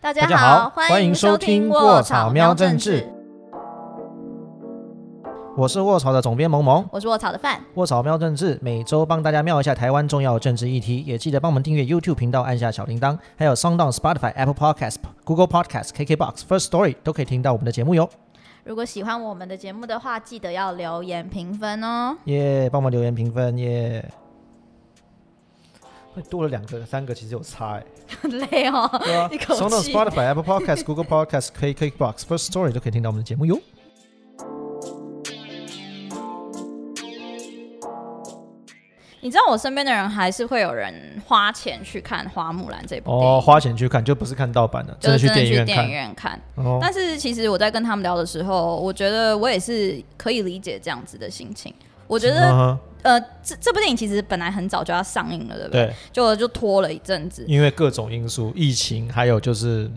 大家好，欢迎收听卧草喵政治。我是卧草的总编萌萌，我是卧草的范。卧草喵政治每周帮大家瞄一下台湾重要政治议题，也记得帮我们订阅 YouTube 频道，按下小铃铛，还有 Sound、Spotify、Apple Podcast、Google Podcast、KKBox、First Story 都可以听到我们的节目哟。如果喜欢我们的节目的话，记得要留言评分哦。耶，帮我们留言评分耶。多了两个、三个，其实有差哎，很累哦。对啊，一口气。从 Spotify、Apple Podcast、Google Podcast、K K Box、First Story 都可以听到我们的节目哟。你知道我身边的人还是会有人花钱去看《花木兰》这部哦，花钱去看就不是看盗版的，真的去电影院看。但是其实我在跟他们聊的时候，我觉得我也是可以理解这样子的心情。我觉得。呃，这这部电影其实本来很早就要上映了，对不对？就就拖了一阵子，因为各种因素，疫情，还有就是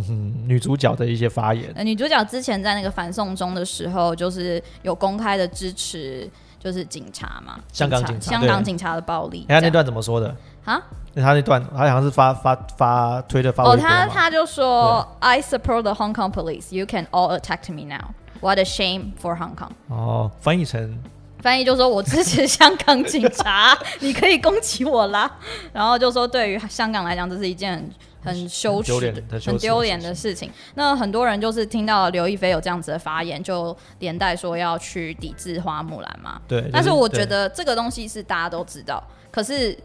女主角的一些发言。女主角之前在那个反送中的时候，就是有公开的支持，就是警察嘛，香港警察，香港警察的暴力。他那段怎么说的啊？他那段他好像是发发发推的发哦，他他就说：“I support the Hong Kong police. You can all attack me now. What a shame for Hong Kong.” 哦，翻译成。翻译就说：“我支持香港警察，你可以攻击我啦。”然后就说：“对于香港来讲，这是一件很很羞耻、很丢脸的事情。”那很多人就是听到刘亦菲有这样子的发言，就连带说要去抵制花木兰嘛。对。但是我觉得这个东西是大家都知道，可是，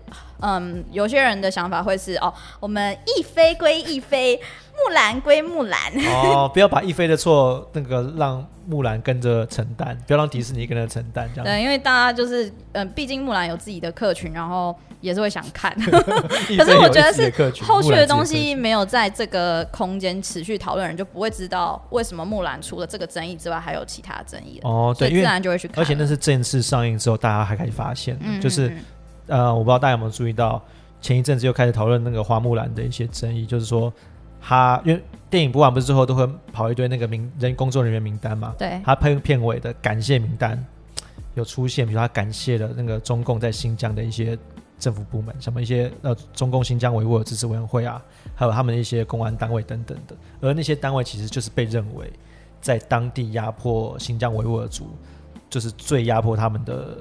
嗯，有些人的想法会是：哦，我们一飞归一飞。木兰归木兰哦，不要把一菲的错那个让木兰跟着承担，不要让迪士尼跟着承担这样。对，因为大家就是嗯，毕竟木兰有自己的客群，然后也是会想看。可是我觉得是后续的东西没有在这个空间持续讨论，人就不会知道为什么木兰除了这个争议之外还有其他争议哦。对，自然就会去看。而且那是正式上映之后，大家还可以发现，就是呃，我不知道大家有没有注意到，前一阵子又开始讨论那个花木兰的一些争议，就是说。他因为电影播完不是之后都会跑一堆那个名人工作人员名单嘛？对。他片片尾的感谢名单有出现，比如他感谢了那个中共在新疆的一些政府部门，什么一些呃中共新疆维吾尔自治委员会啊，还有他们的一些公安单位等等的。而那些单位其实就是被认为在当地压迫新疆维吾尔族，就是最压迫他们的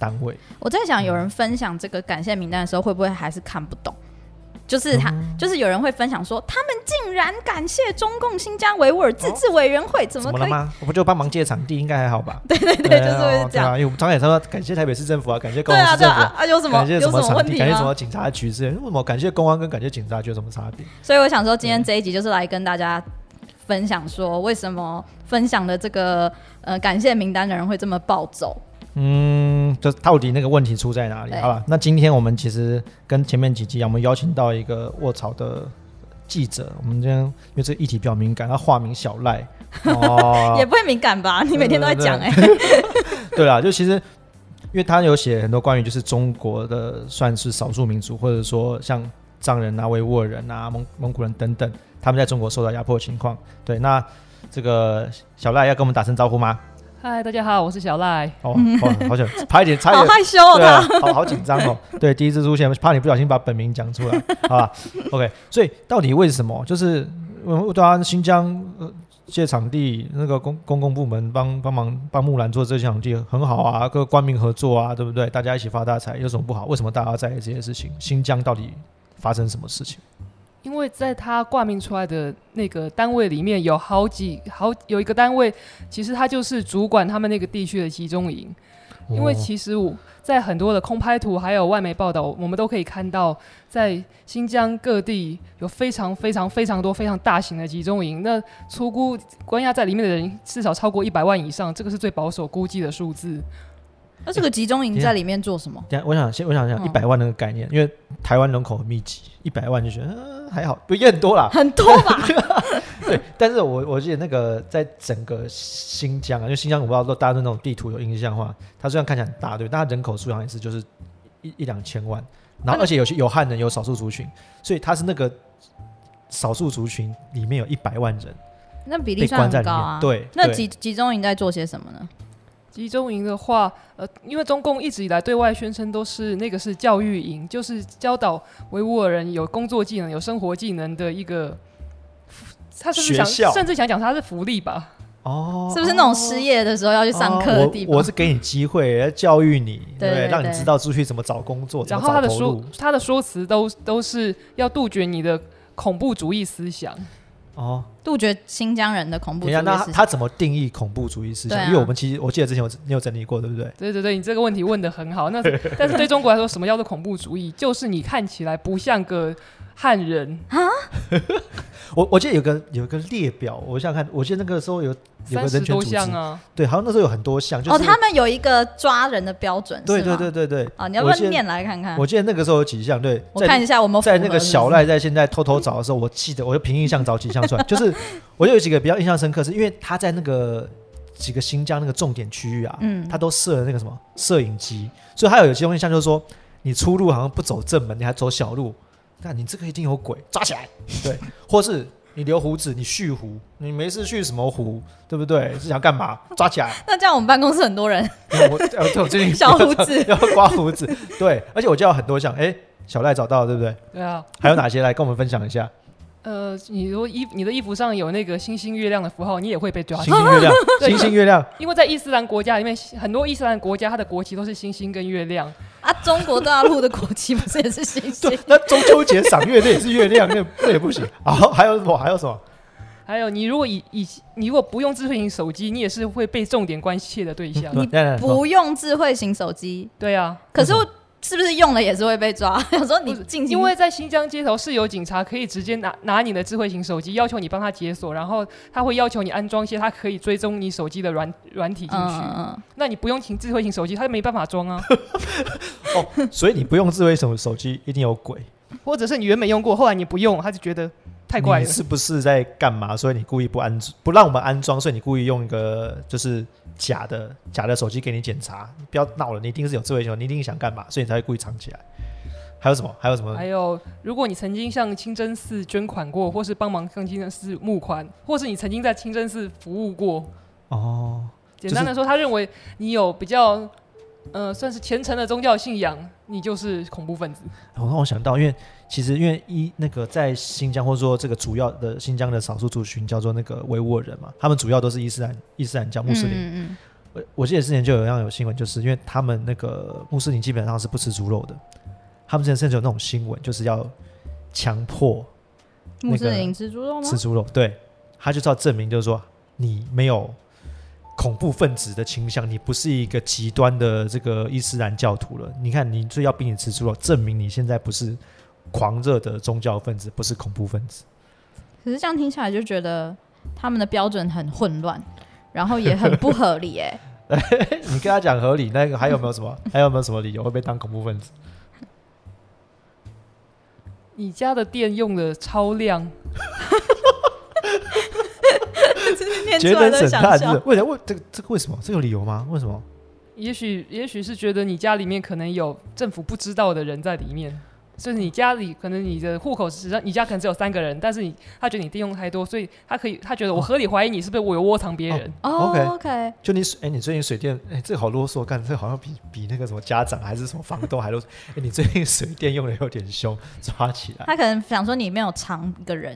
单位。我在想，有人分享这个感谢名单的时候，会不会还是看不懂？就是他，就是有人会分享说，他们竟然感谢中共新疆维吾尔自治委员会，怎么了吗？我不就帮忙借场地，应该还好吧？对对对，就是这样。因为我们常也说感谢台北市政府啊，感谢高雄市政府啊，有什么感谢什么问题，感谢什么警察局之类，为什么感谢公安跟感谢警察局有什么差别？所以我想说，今天这一集就是来跟大家分享说，为什么分享的这个呃感谢名单的人会这么暴走。嗯，就到底那个问题出在哪里？好了，那今天我们其实跟前面几集，我们邀请到一个卧槽的记者，我们今天因为这个议题比较敏感，他化名小赖，哦，也不会敏感吧？你每天都在讲哎。对啦，就其实因为他有写很多关于就是中国的算是少数民族，或者说像藏人啊、维吾尔人啊、蒙蒙古人等等，他们在中国受到压迫的情况。对，那这个小赖要跟我们打声招呼吗？嗨，大家好，我是小赖。哦，好久，差一点，差一点，好害羞哦，好好紧张哦。对，第一次出现，怕你不小心把本名讲出来，好吧？OK，所以到底为什么？就是对啊，新疆借场地，那个公公共部门帮帮忙帮木兰做这场地很好啊，各官民合作啊，对不对？大家一起发大财，有什么不好？为什么大家在意这些事情？新疆到底发生什么事情？因为在他挂名出来的那个单位里面有好几好有一个单位，其实他就是主管他们那个地区的集中营。因为其实我在很多的空拍图还有外媒报道，我们都可以看到，在新疆各地有非常非常非常多非常大型的集中营。那粗估关押在里面的人至少超过一百万以上，这个是最保守估计的数字。那这个集中营在里面做什么？我想先我想想一百万那个概念，因为台湾人口很密集，一百万就觉得。还好，不也很多啦，很多吧。对，但是我我记得那个在整个新疆啊，因为新疆我不知道都大家对那种地图有印象的话，它虽然看起来很大，对，但它人口数量也是就是一一两千万，然后而且有些有汉人，有少数族群，所以它是那个少数族群里面有一百万人，那比例算很高啊。对，那集集中营在做些什么呢？集中营的话，呃，因为中共一直以来对外宣称都是那个是教育营，就是教导维吾尔人有工作技能、有生活技能的一个他是不是想甚至想讲他是福利吧？哦，是不是那种失业的时候要去上课的地方？我是给你机会，要教育你，对，让你知道出去怎么找工作。然后他的说，他的说辞都都是要杜绝你的恐怖主义思想。哦，杜绝新疆人的恐怖主义思想。那他怎么定义恐怖主义思想？因为我们其实我记得之前有你有整理过，对不对？对对对，你这个问题问的很好。那 但是对中国来说，什么叫做恐怖主义？就是你看起来不像个。汉人。啊，我我记得有个有个列表，我想想看，我记得那个时候有有个人权组织。啊，对，好像那时候有很多项，就哦，他们有一个抓人的标准，对对对对对，啊，你要不要念来看看？我记得那个时候有几项，对，我看一下我们在那个小赖在现在偷偷找的时候，我记得我就凭印象找几项出来，就 是我就有几个比较印象深刻，是因为他在那个几个新疆那个重点区域啊，嗯，他都设了那个什么摄影机，所以他有有些东西像就是说，你出入好像不走正门，你还走小路。看你这个一定有鬼，抓起来！对，或是你留胡子，你蓄胡，你没事蓄什么胡，对不对？是想干嘛？抓起来！那这样我们办公室很多人，我我最近 小胡子 要刮胡子，对，而且我叫很多项，哎，小赖找到了，对不对？对啊，还有哪些来跟我们分享一下？呃，你如果衣你的衣服上有那个星星月亮的符号，你也会被抓。星星月亮，星星月亮。因为在伊斯兰国家里面，很多伊斯兰国家它的国旗都是星星跟月亮。啊，中国大陆的国旗不是也是星星？那中秋节赏月那也是月亮，那那也不行。啊，还有什么？还有什么？还有，你如果以以你如果不用智慧型手机，你也是会被重点关切的对象。你不用智慧型手机，对啊。可是。是不是用了也是会被抓？有时候你进，因为在新疆街头是有警察可以直接拿拿你的智慧型手机，要求你帮他解锁，然后他会要求你安装一些他可以追踪你手机的软软体进去。那你不用请智慧型手机，他就没办法装啊。哦，所以你不用智慧型手机一定有鬼，或者是你原本用过，后来你不用，他就觉得。太怪了，是不是在干嘛？所以你故意不安不让我们安装，所以你故意用一个就是假的假的手机给你检查。你不要闹了，你一定是有智慧型，你一定想干嘛，所以你才会故意藏起来。还有什么？还有什么？还有，如果你曾经向清真寺捐款过，或是帮忙向清真寺募款，或是你曾经在清真寺服务过，哦，简单的说，他认为你有比较。呃，算是虔诚的宗教信仰，你就是恐怖分子。我让我想到，因为其实因为一那个在新疆或者说这个主要的新疆的少数族群叫做那个维吾尔人嘛，他们主要都是伊斯兰伊斯兰教穆斯林。嗯嗯。我我记得之前就有样有新闻，就是因为他们那个穆斯林基本上是不吃猪肉的，他们之前甚至有那种新闻，就是要强迫穆斯林吃猪肉吗？吃猪肉，对，他就是要证明，就是说你没有。恐怖分子的倾向，你不是一个极端的这个伊斯兰教徒了。你看，你最要逼你吃猪肉，证明你现在不是狂热的宗教分子，不是恐怖分子。可是这样听起来就觉得他们的标准很混乱，然后也很不合理。哎，你跟他讲合理，那个还有没有什么？还有没有什么理由会被当恐怖分子？你家的电用的超亮。节能省碳是为什么？为这个这个为什么？这有理由吗？为什么？也许也许是觉得你家里面可能有政府不知道的人在里面，就是你家里可能你的户口实际上你家可能只有三个人，但是你他觉得你电用太多，所以他可以他觉得我合理怀疑你是不是我有窝藏别人。哦，OK，就你水哎，你最近水电哎，这个好啰嗦，干这好像比比那个什么家长还是什么房东还啰嗦。哎，你最近水电用的有点凶，抓起来。他可能想说你没有藏一个人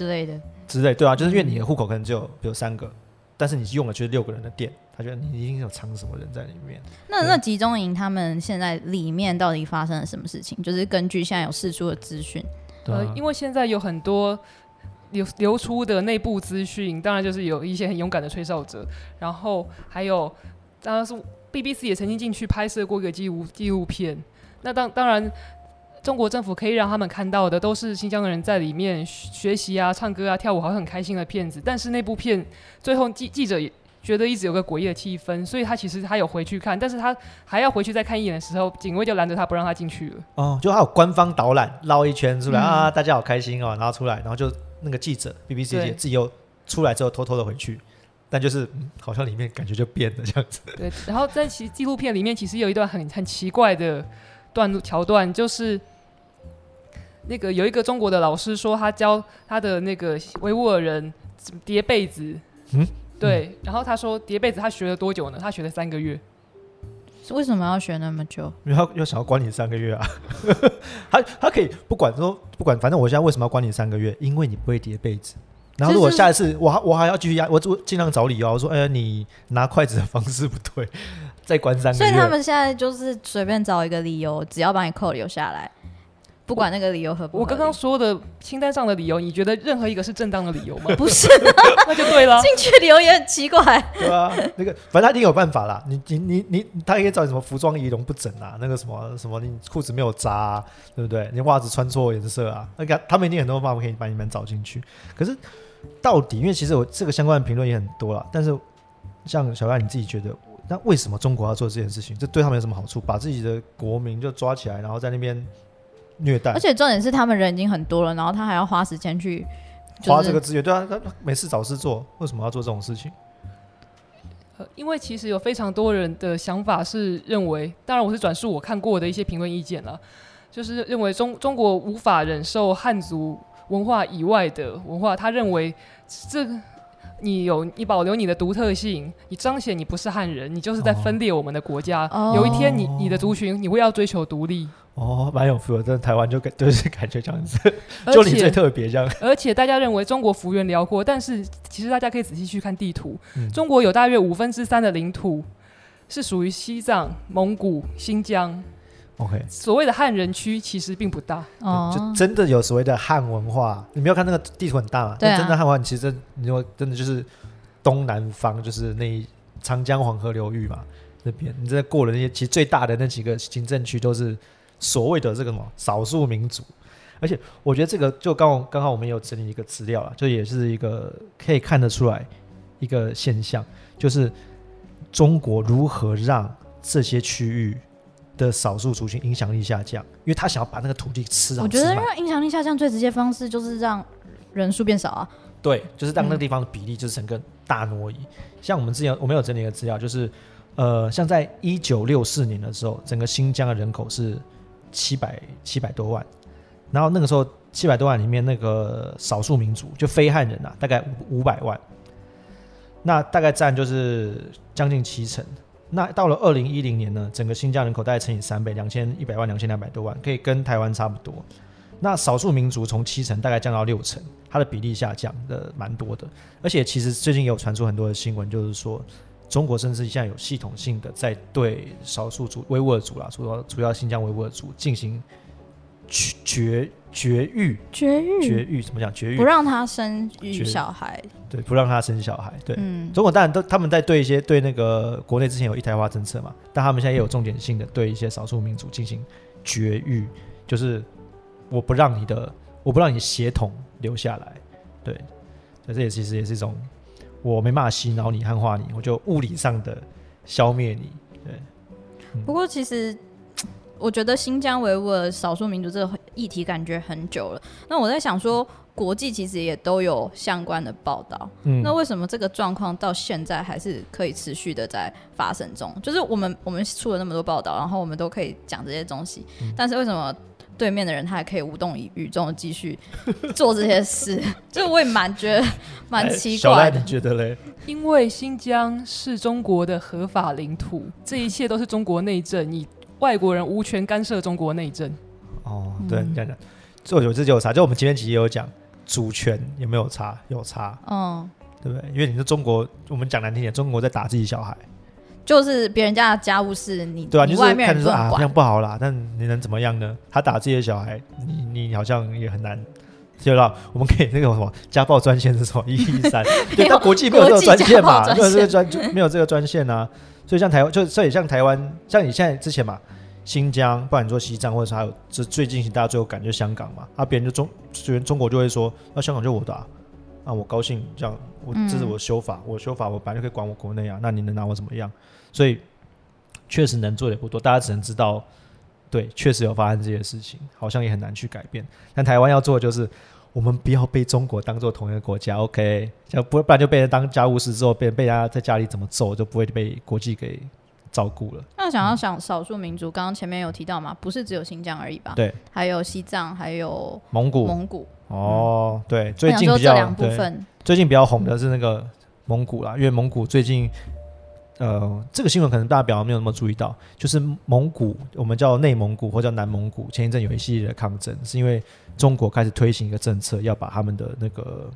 之类的。之类对啊，就是因为你的户口可能只有比如三个，但是你用了就是六个人的店，他觉得你一定有藏什么人在里面。那那集中营他们现在里面到底发生了什么事情？就是根据现在有释出的资讯，呃，因为现在有很多流流出的内部资讯，当然就是有一些很勇敢的吹哨者，然后还有当然是 BBC 也曾经进去拍摄过一个纪录纪录片。那当当然。中国政府可以让他们看到的都是新疆的人在里面学习啊、唱歌啊、跳舞，好像很开心的片子。但是那部片最后记记者也觉得一直有个诡异的气氛，所以他其实他有回去看，但是他还要回去再看一眼的时候，警卫就拦着他不让他进去了。哦，就还有官方导览绕一圈出来啊，大家好开心哦，然后出来，然后就那个记者 BBC 记自己又出来之后偷偷的回去，但就是好像里面感觉就变了这样子。对，然后在其纪录片里面其实有一段很很奇怪的段桥段，就是。那个有一个中国的老师说，他教他的那个维吾尔人叠被子。嗯，对。然后他说叠被子他学了多久呢？他学了三个月。为什么要学那么久？因为他要想要关你三个月啊。他他可以不管说不管，反正我现在为什么要关你三个月？因为你不会叠被子。然后如果下一次我还我还要继续压，我我尽量找理由，我说哎，你拿筷子的方式不对，再关三个月。所以他们现在就是随便找一个理由，只要把你扣留下来。不管那个理由合不，我刚刚说的清单上的理由，你觉得任何一个是正当的理由吗？不是，那就对了。进去理由也很奇怪。对啊，那个反正他一定有办法啦。你你你你，他可以找你什么服装仪容不整啊，那个什么什么，你裤子没有扎，对不对？你袜子穿错颜色啊，那个他们一定很多办法可以把你们找进去。可是到底，因为其实我这个相关的评论也很多了，但是像小赖你自己觉得，那为什么中国要做这件事情？这对他们有什么好处？把自己的国民就抓起来，然后在那边。虐待，而且重点是他们人已经很多了，然后他还要花时间去花这个资源，对啊，他没事找事做，为什么要做这种事情？呃，因为其实有非常多人的想法是认为，当然我是转述我看过的一些评论意见了，就是认为中中国无法忍受汉族文化以外的文化，他认为这个。你有你保留你的独特性，你彰显你不是汉人，你就是在分裂我们的国家。有一天，你你的族群你会要追求独立。哦，蛮有 feel 的，台湾就感就是感觉这样子，就你最特别这样。而且大家认为中国幅员辽阔，但是其实大家可以仔细去看地图，中国有大约五分之三的领土是属于西藏、蒙古、新疆。OK，所谓的汉人区其实并不大，就真的有所谓的汉文化。你没有看那个地图很大嘛？对真的汉文化，其实你说真的就是东南方，就是那长江黄河流域嘛那边。你这过了那些，其实最大的那几个行政区都是所谓的这个什么少数民族。而且我觉得这个就刚刚好我们有整理一个资料了，就也是一个可以看得出来一个现象，就是中国如何让这些区域。的少数族群影响力下降，因为他想要把那个土地吃。我觉得让影响力下降最直接方式就是让人数变少啊。对，就是让那个地方的比例就是整个大挪移。像我们之前我们有整理一个资料，就是呃，像在一九六四年的时候，整个新疆的人口是七百七百多万，然后那个时候七百多万里面那个少数民族就非汉人啊，大概五五百万，那大概占就是将近七成。那到了二零一零年呢，整个新疆人口大概乘以三倍，两千一百万，两千两百多万，可以跟台湾差不多。那少数民族从七成大概降到六成，它的比例下降的蛮多的。而且其实最近也有传出很多的新闻，就是说中国甚至现在有系统性的在对少数族维吾尔族啦，主要主要新疆维吾尔族进行绝绝育，绝育，绝育怎么讲？绝育不让他生育小孩。对，不让他生小孩。对，中国当然都他们在对一些对那个国内之前有一胎化政策嘛，但他们现在也有重点性的对一些少数民族进行绝育，就是我不让你的，我不让你血统留下来。对，所以这也其实也是一种我没办法洗脑你、汉化你，我就物理上的消灭你。对。不过其实我觉得新疆维吾尔少数民族这个议题感觉很久了，那我在想说。国际其实也都有相关的报道，嗯那为什么这个状况到现在还是可以持续的在发生中？就是我们我们出了那么多报道，然后我们都可以讲这些东西，但是为什么对面的人他还可以无动于衷的继续做这些事？就我也蛮觉得蛮奇怪的。觉得嘞？因为新疆是中国的合法领土，这一切都是中国内政，你外国人无权干涉中国内政。哦，对，你讲讲，这有这就有差？就我们前面几集有讲。主权有没有差？有差，嗯，对不对？因为你是中国，我们讲难听点，中国在打自己小孩，就是别人家的家务事，你对啊，就是看着说啊，这样不好啦。但你能怎么样呢？他打自己的小孩，你你好像也很难，知道？我们可以那个什么家暴专线是什么一一三？对，但国际没有这个专线嘛，没有这个专就没有这个专线啊。所以像台湾，就所以像台湾，像你现在之前嘛。新疆，不管你说西藏，或者是还有这最近大家最有感觉香港嘛？啊，别人就中，虽然中国就会说，那香港就我的，啊，我高兴这样，我这是我修法，我修法，我本来就可以管我国内啊，那你能拿我怎么样？所以确实能做的也不多，大家只能知道，对，确实有发生这些事情，好像也很难去改变。但台湾要做的就是，我们不要被中国当做同一个国家，OK？就不不然就被人当家务事之后，被被人家在家里怎么揍，就不会被国际给。照顾了。那想要想少数民族，刚刚前面有提到嘛，不是只有新疆而已吧？对，还有西藏，还有蒙古。蒙古哦，对，最近比较分，最近比较红的是那个蒙古啦，因为蒙古最近，呃，这个新闻可能大家比较没有那么注意到，就是蒙古，我们叫内蒙古或叫南蒙古，前一阵有一系列的抗争，是因为中国开始推行一个政策，要把他们的那个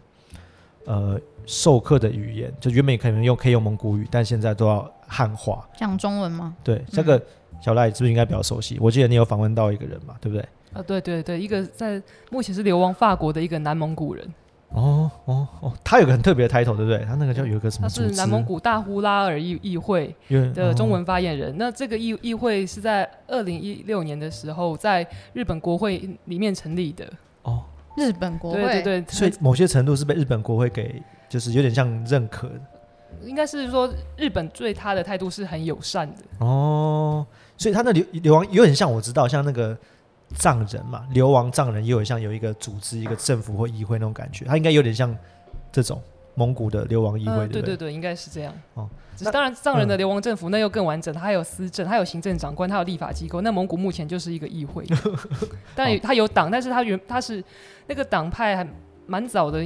呃授课的语言，就原本可能用可以用蒙古语，但现在都要汉化。讲中文吗？对，这个小赖是不是应该比较熟悉？我记得你有访问到一个人嘛，对不对？啊，对对对，一个在目前是流亡法国的一个南蒙古人。哦哦哦，他有个很特别的 title，对不对？他那个叫有一个什么？他是南蒙古大呼拉尔议议会的中文发言人。那这个议议会是在二零一六年的时候在日本国会里面成立的。哦，日本国会，对对对，所以某些程度是被日本国会给，就是有点像认可的。应该是说日本对他的态度是很友善的。哦，所以他那流流亡有点像我知道，像那个。藏人嘛，流亡藏人也有像有一个组织、一个政府或议会那种感觉，他应该有点像这种蒙古的流亡议会，对对对，应该是这样。哦，当然藏人的流亡政府那又更完整，它有司政，它有行政长官，它有立法机构。那蒙古目前就是一个议会，但他有党，但是他原他是那个党派还蛮早的。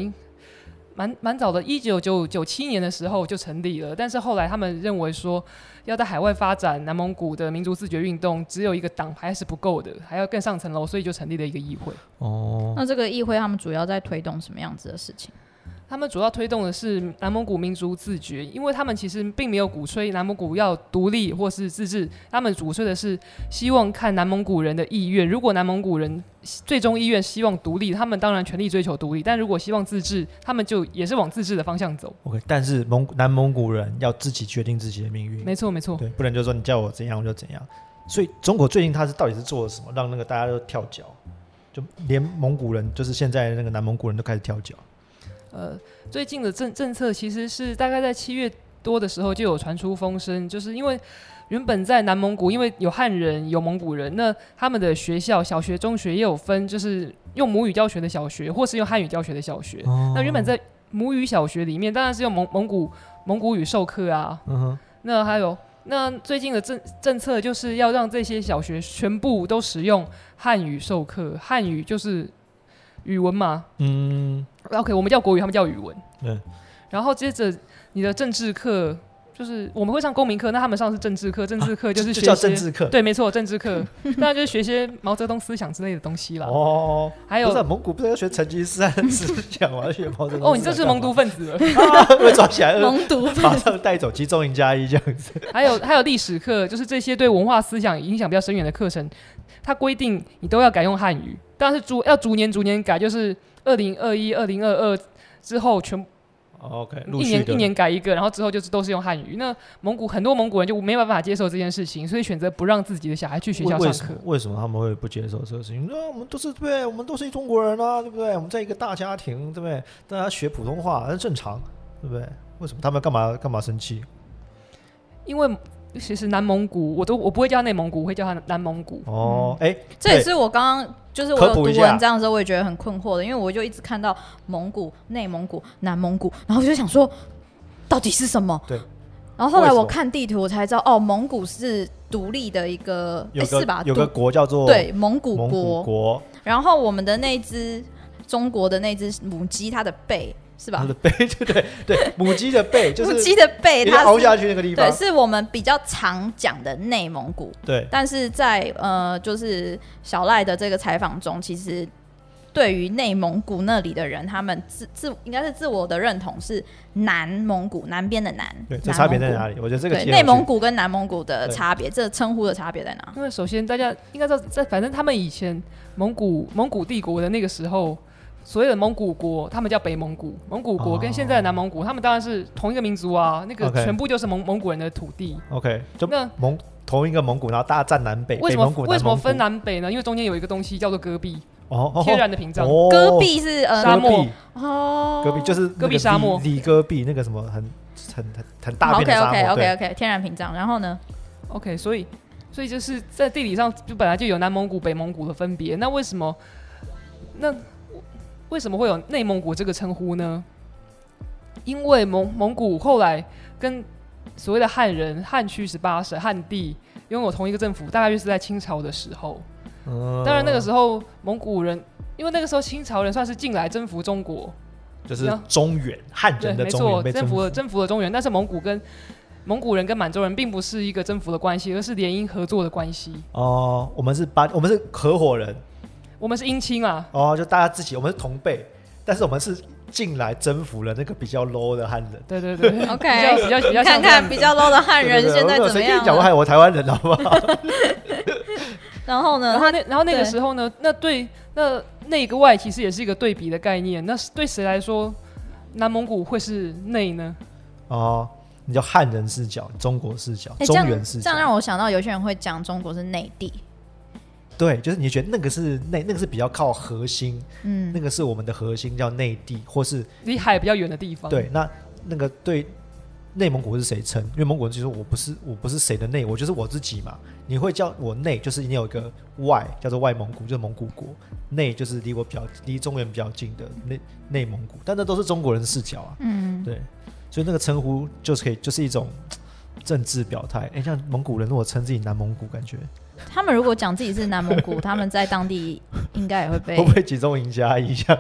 蛮蛮早的，一九九九七年的时候就成立了，但是后来他们认为说，要在海外发展南蒙古的民族自觉运动，只有一个党派是不够的，还要更上层楼，所以就成立了一个议会。哦，那这个议会他们主要在推动什么样子的事情？他们主要推动的是南蒙古民族自觉，因为他们其实并没有鼓吹南蒙古要独立或是自治，他们鼓吹的是希望看南蒙古人的意愿。如果南蒙古人最终意愿希望独立，他们当然全力追求独立；但如果希望自治，他们就也是往自治的方向走。OK，但是蒙南蒙古人要自己决定自己的命运。没错，没错，对，不能就说你叫我怎样我就怎样。所以中国最近他是到底是做了什么，让那个大家都跳脚，就连蒙古人，就是现在那个南蒙古人都开始跳脚。呃，最近的政政策其实是大概在七月多的时候就有传出风声，就是因为原本在南蒙古，因为有汉人有蒙古人，那他们的学校小学、中学也有分，就是用母语教学的小学，或是用汉语教学的小学。那原本在母语小学里面，当然是用蒙蒙古蒙古语授课啊。那还有，那最近的政政策就是要让这些小学全部都使用汉语授课，汉语就是语文嘛。嗯。OK，我们叫国语，他们叫语文。嗯。然后接着你的政治课，就是我们会上公民课，那他们上是政治课。政治课就是学政治课。对，没错，政治课，当然就是学些毛泽东思想之类的东西啦。哦。还有蒙古不是要学成吉思汗思想吗？学毛泽东。哦，你这是蒙读分子了。被抓起来，蒙读，马上带走集中营加一这样子。还有还有历史课，就是这些对文化思想影响比较深远的课程，它规定你都要改用汉语，但是逐要逐年逐年改，就是。二零二一、二零二二之后，全 OK，一年一年改一个，然后之后就是都是用汉语。那蒙古很多蒙古人就没办法接受这件事情，所以选择不让自己的小孩去学校上课。为什么他们会不接受这个事情？那我们都是对，我们都是中国人啊，对不对？我们在一个大家庭，对不对？大家学普通话那正常，对不对？为什么他们干嘛干嘛生气？因为。其实南蒙古，我都我不会叫内蒙古，我会叫它南蒙古。哦，哎，这也是我刚刚就是我有读文章的时候，我也觉得很困惑的，因为我就一直看到蒙古、内蒙古、南蒙古，然后我就想说，到底是什么？对。然后后来我看地图，我才知道，哦，蒙古是独立的一个，是吧？有个国叫做对蒙古国。国。然后我们的那只中国的那只母鸡，它的背。是吧？它的背，对对对，母鸡的背就是母鸡的背，它凹下去那个地方。对，是我们比较常讲的内蒙古。对，但是在呃，就是小赖的这个采访中，其实对于内蒙古那里的人，他们自自应该是自我的认同是南蒙古南边的南。对，这差别在哪里？我觉得这个内蒙古跟南蒙古的差别，这称呼的差别在哪？因为首先大家应该知道，在反正他们以前蒙古蒙古帝国的那个时候。所谓的蒙古国，他们叫北蒙古。蒙古国跟现在的南蒙古，他们当然是同一个民族啊。那个全部就是蒙蒙古人的土地。OK，就那蒙同一个蒙古，然后大战南北。为什么为什么分南北呢？因为中间有一个东西叫做戈壁，哦，天然的屏障。戈壁是呃沙漠哦，戈壁就是戈壁沙漠，里戈壁那个什么很很很很大片的沙漠。OK OK OK OK，天然屏障。然后呢？OK，所以所以就是在地理上就本来就有南蒙古、北蒙古的分别。那为什么那？为什么会有内蒙古这个称呼呢？因为蒙蒙古后来跟所谓的汉人、汉区十八省、汉地拥有同一个政府，大概就是在清朝的时候。当然那个时候蒙古人，因为那个时候清朝人算是进来征服中国，就是中原汉人的中原征服了征服了中原，但是蒙古跟蒙古人跟满洲人并不是一个征服的关系，而是联姻合作的关系。哦，我们是八，我们是合伙人。我们是姻亲啊！哦，就大家自己，我们是同辈，但是我们是进来征服了那个比较 low 的汉人。对对对，OK，比较比较看看比较 low 的汉人现在怎么样？讲过害我台湾人好不好？然后呢？然后那然后那个时候呢？那对那内跟外其实也是一个对比的概念。那是对谁来说，南蒙古会是内呢？哦，你叫汉人视角、中国视角、中原视角，这样让我想到有些人会讲中国是内地。对，就是你觉得那个是内，那个是比较靠核心，嗯，那个是我们的核心叫内地，或是离海比较远的地方。对，那那个对内蒙古是谁称？因为蒙古人就说我不是我不是谁的内，我就是我自己嘛。你会叫我内，就是你有一个外叫做外蒙古，就是蒙古国；内就是离我比较离中原比较近的内内蒙古。但那都是中国人视角啊，嗯，对，所以那个称呼就是可以就是一种政治表态。哎，像蒙古人如果称自己南蒙古，感觉。他们如果讲自己是南蒙古，他们在当地应该也会被会不会集中营加一下？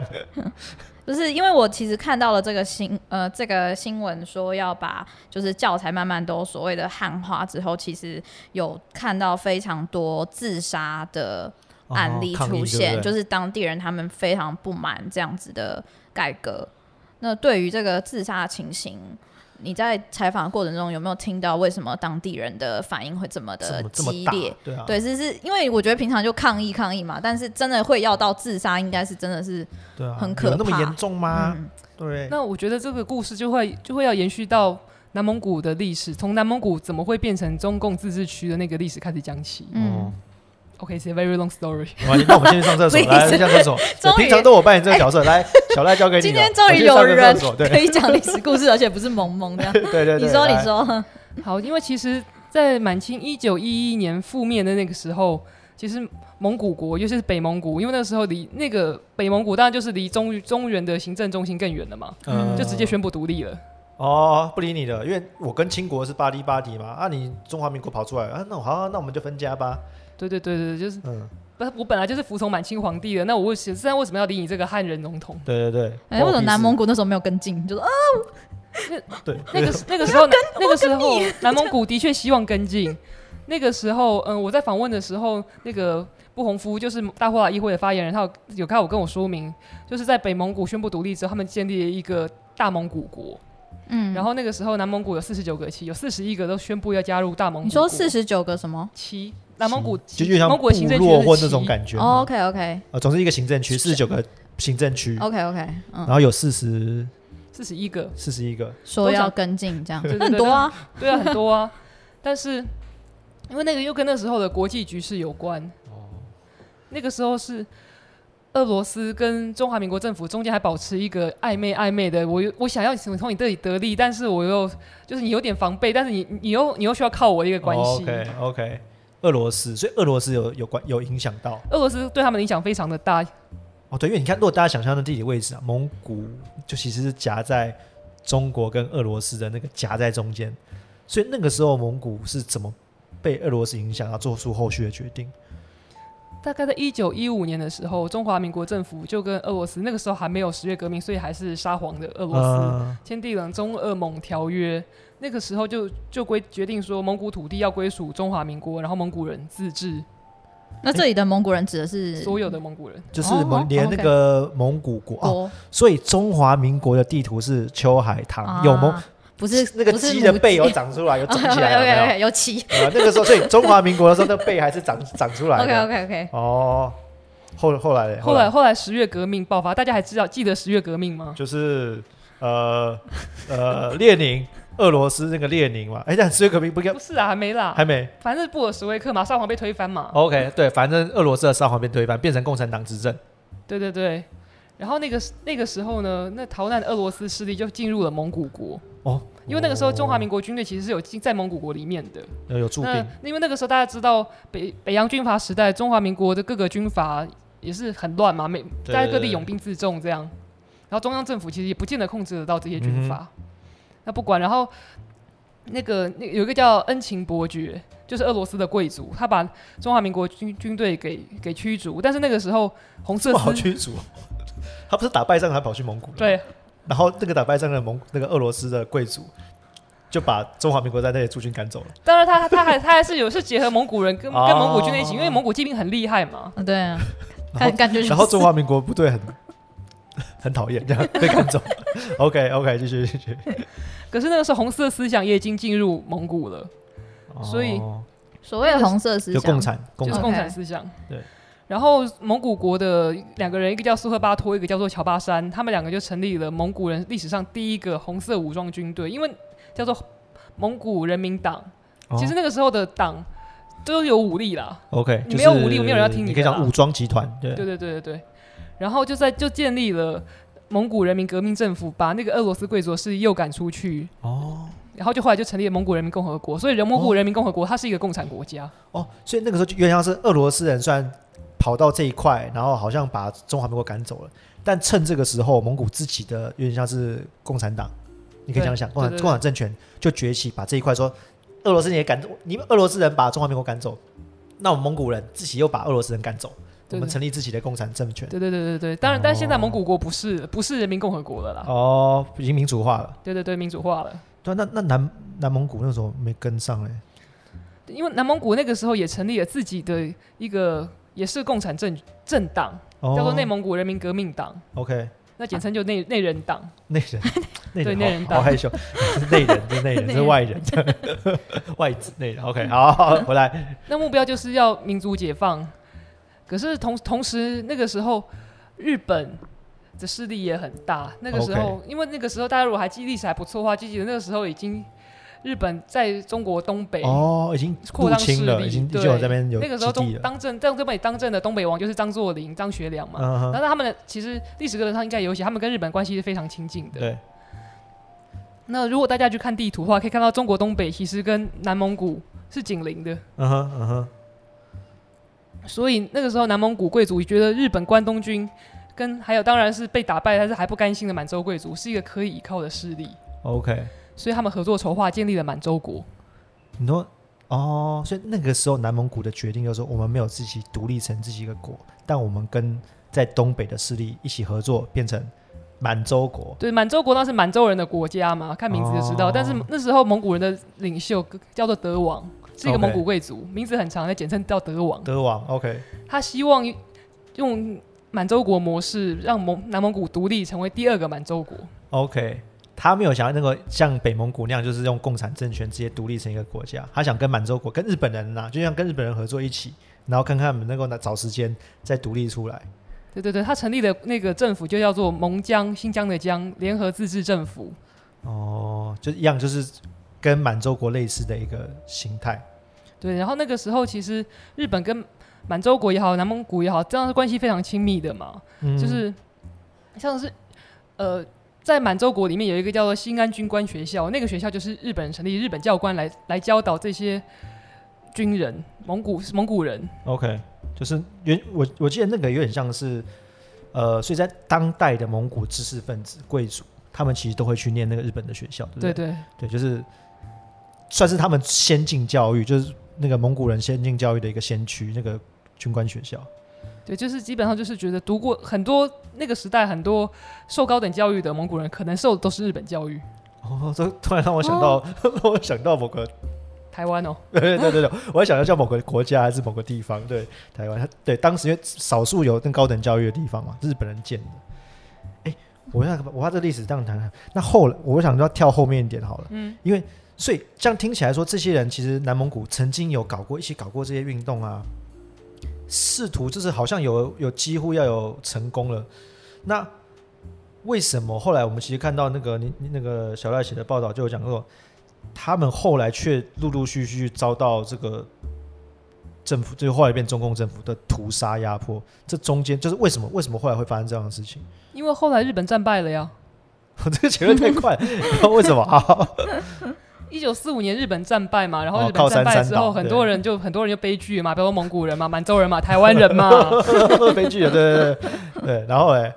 不是，因为我其实看到了这个新呃这个新闻说要把就是教材慢慢都所谓的汉化之后，其实有看到非常多自杀的案例出现，就是当地人他们非常不满这样子的改革。那对于这个自杀的情形。你在采访的过程中有没有听到为什么当地人的反应会这么的激烈？对啊，对，是是因为我觉得平常就抗议抗议嘛，但是真的会要到自杀，应该是真的是对啊，很可怕，那么严重吗？对。那我觉得这个故事就会就会要延续到南蒙古的历史，从南蒙古怎么会变成中共自治区的那个历史开始讲起。嗯。OK，it's a very long story。那我们先去上厕所，来上厕所。平常都我扮演这个角色，来，小赖交给你。今天终于有人可以讲历史故事，而且不是萌萌的。对对对，你说你说。好，因为其实，在满清一九一一年覆灭的那个时候，其实蒙古国，尤其是北蒙古，因为那个时候离那个北蒙古当然就是离中中原的行政中心更远了嘛，就直接宣布独立了。哦，不理你的，因为我跟清国是巴黎巴黎嘛，啊，你中华民国跑出来啊，那好，那我们就分家吧。对对对对，就是，嗯，不，我本来就是服从满清皇帝的，那我为现在为什么要理你这个汉人总统？对对对，哎，为什么南蒙古那时候没有跟进？就说啊，对，那个 那个时候，那个时候南蒙古的确希望跟进。那个时候，嗯，我在访问的时候，那个布洪夫就是大霍瓦议会的发言人，他有有开我跟我说明，就是在北蒙古宣布独立之后，他们建立了一个大蒙古国。嗯，然后那个时候南蒙古有四十九个旗，有四十一个都宣布要加入大蒙古。你说四十九个什么？旗？南蒙古就就像部落或那种感觉。OK OK，呃，总是一个行政区，四十九个行政区。OK OK，然后有四十四十一个，四十一个。说要跟进这样，很多啊，对啊，很多啊。但是因为那个又跟那时候的国际局势有关。哦，那个时候是俄罗斯跟中华民国政府中间还保持一个暧昧暧昧的。我我想要从从你这里得利，但是我又就是你有点防备，但是你你又你又需要靠我的一个关系。OK OK。俄罗斯，所以俄罗斯有有关有影响到俄罗斯对他们的影响非常的大。哦，对，因为你看，如果大家想象的地理位置啊，蒙古就其实是夹在中国跟俄罗斯的那个夹在中间，所以那个时候蒙古是怎么被俄罗斯影响，要做出后续的决定？大概在一九一五年的时候，中华民国政府就跟俄罗斯那个时候还没有十月革命，所以还是沙皇的俄罗斯签订了中俄蒙条约。那个时候就就规决定说，蒙古土地要归属中华民国，然后蒙古人自治。那这里的蒙古人指的是所有的蒙古人，就是蒙连那个蒙古国啊。所以中华民国的地图是秋海棠，有蒙不是那个鸡的背有长出来，有长起来，有有有起。啊，那个时候所以中华民国的时候，那背还是长长出来。OK OK OK。哦，后后来后来后来十月革命爆发，大家还知道记得十月革命吗？就是呃呃列宁。俄罗斯那个列宁嘛，哎，但十月革命不不是啊，还没啦，还没，反正布尔什维克嘛，沙皇被推翻嘛。OK，对，反正俄罗斯的沙皇被推翻，变成共产党执政。对对对，然后那个那个时候呢，那逃难的俄罗斯势力就进入了蒙古国。哦，因为那个时候中华民国军队其实是有进在蒙古国里面的，有驻兵。因为那个时候大家知道北北洋军阀时代，中华民国的各个军阀也是很乱嘛，每在各地拥兵自重这样，然后中央政府其实也不见得控制得到这些军阀。那不管，然后那个那有一个叫恩情伯爵，就是俄罗斯的贵族，他把中华民国军军队给给驱逐。但是那个时候红色好驱逐，他不是打败仗还跑去蒙古对，然后那个打败仗的蒙那个俄罗斯的贵族就把中华民国在那里驻军赶走了。当然，他他还他还是有是结合蒙古人跟跟蒙古军队一起，因为蒙古骑兵很厉害嘛。对啊，感感觉然后中华民国部队很。很讨厌，这样被赶走。OK OK，继续继续。可是那个时候红色思想也已经进入蒙古了，所以所谓的红色思想，就共产，就是共产思想。对。然后蒙古国的两个人，一个叫苏赫巴托，一个叫做乔巴山，他们两个就成立了蒙古人历史上第一个红色武装军队，因为叫做蒙古人民党。其实那个时候的党都有武力啦。OK，你没有武力，没有人要听你。你可以讲武装集团。对对对对对。然后就在就建立了蒙古人民革命政府，把那个俄罗斯贵族势力诱赶出去。哦。然后就后来就成立了蒙古人民共和国，所以人蒙古人民共和国它是一个共产国家。哦，所以那个时候就原来是俄罗斯人虽然跑到这一块，然后好像把中华民国赶走了，但趁这个时候蒙古自己的有点像是共产党，你可以这样想，共产共产政权就崛起，把这一块说俄罗斯也赶走，你们俄罗斯人把中华民国赶走，那我们蒙古人自己又把俄罗斯人赶走。我们成立自己的共产政权。对对对对对，当然，但现在蒙古国不是不是人民共和国了啦。哦，已经民主化了。对对对，民主化了。对，那那南南蒙古那时候没跟上嘞。因为南蒙古那个时候也成立了自己的一个，也是共产政政党，叫做内蒙古人民革命党。OK，那简称就内内人党。内人，对内人党，好害羞。是内人，是内人，是外人，外资内人。OK，好，回来。那目标就是要民族解放。可是同同时，那个时候日本的势力也很大。那个时候，因为那个时候大家如果还记历史还不错的话，记得那个时候已经日本在中国东北哦，已经扩张势力，已经就这边有那个时候东当政在东北当政的东北王就是张作霖、张学良嘛。然后他们的其实历史课本上应该有写，他们跟日本关系是非常亲近的。对。那如果大家去看地图的话，可以看到中国东北其实跟南蒙古是紧邻的。嗯哼，嗯哼。所以那个时候，南蒙古贵族觉得日本关东军跟还有当然是被打败但是还不甘心的满洲贵族是一个可以依靠的势力。OK，所以他们合作筹划建立了满洲国。你说哦，所以那个时候南蒙古的决定就是我们没有自己独立成自己一个国，但我们跟在东北的势力一起合作变成满洲国。对，满洲国那是满洲人的国家嘛，看名字就知道。但是那时候蒙古人的领袖叫做德王。是一个蒙古贵族，名字很长，那简称叫德王。德王，OK。他希望用满洲国模式，让蒙南蒙古独立，成为第二个满洲国。OK。他没有想要那个像北蒙古那样，就是用共产政权直接独立成一个国家。他想跟满洲国、跟日本人呐，就像跟日本人合作一起，然后看看能够找时间再独立出来。对对对，他成立的那个政府就叫做蒙江新疆的江联合自治政府。哦，就一样，就是。跟满洲国类似的一个形态，对。然后那个时候，其实日本跟满洲国也好，南蒙古也好，这样的关系非常亲密的嘛。就是像是呃，在满洲国里面有一个叫做新安军官学校，那个学校就是日本人成立，日本教官来来教导这些军人，蒙古蒙古人。OK，就是原我我记得那个有点像是呃，所以在当代的蒙古知识分子贵族，他们其实都会去念那个日本的学校，对对？对，就是。算是他们先进教育，就是那个蒙古人先进教育的一个先驱，那个军官学校。对，就是基本上就是觉得读过很多那个时代很多受高等教育的蒙古人，可能受的都是日本教育。哦，这突然让我想到，让我想到某个 台湾哦。对对对对，我还想到叫某个国家还是某个地方？对，台湾。对，当时因为少数有更高等教育的地方嘛，日本人建的。哎，我要我把这历史这样谈谈。那后来我想要跳后面一点好了，嗯，因为。所以这样听起来说，这些人其实南蒙古曾经有搞过一起搞过这些运动啊，试图就是好像有有几乎要有成功了。那为什么后来我们其实看到那个你那个小赖写的报道就有讲过，他们后来却陆陆续续遭到这个政府，就后后来变中共政府的屠杀压迫。这中间就是为什么？为什么后来会发生这样的事情？因为后来日本战败了呀。我 这个前面太快，为什么啊？一九四五年日本战败嘛，然后日本战败之后，很多人就很多人就悲剧嘛，比如说蒙古人嘛、满洲人嘛、台湾人嘛，悲剧对对对对。然后哎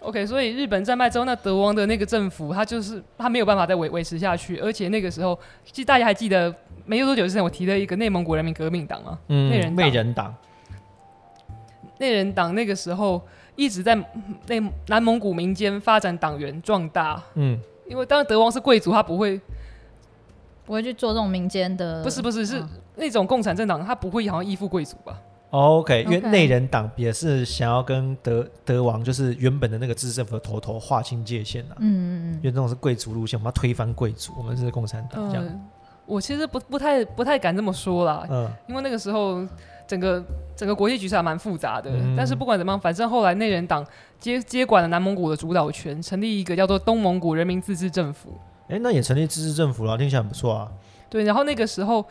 ，OK，所以日本战败之后，那德王的那个政府，他就是他没有办法再维维持下去，而且那个时候，其实大家还记得没有多久之前我提了一个内蒙古人民革命党嘛？嗯，内人内人党，内人党那个时候一直在内南蒙古民间发展党员壮大，嗯，因为当然德王是贵族，他不会。不会去做这种民间的，不是不是是那种共产政党，他不会好像依附贵族吧？OK，因为内人党也是想要跟德德王，就是原本的那个自治政府的头头划清界限呐。嗯嗯嗯。因为这种是贵族路线，我们要推翻贵族，我们是共产党这样。我其实不不太不太敢这么说啦，嗯，因为那个时候整个整个国际局势还蛮复杂的。但是不管怎么样，反正后来内人党接接管了南蒙古的主导权，成立一个叫做东蒙古人民自治政府。哎，那也成立自治政府了，听起来很不错啊。对，然后那个时候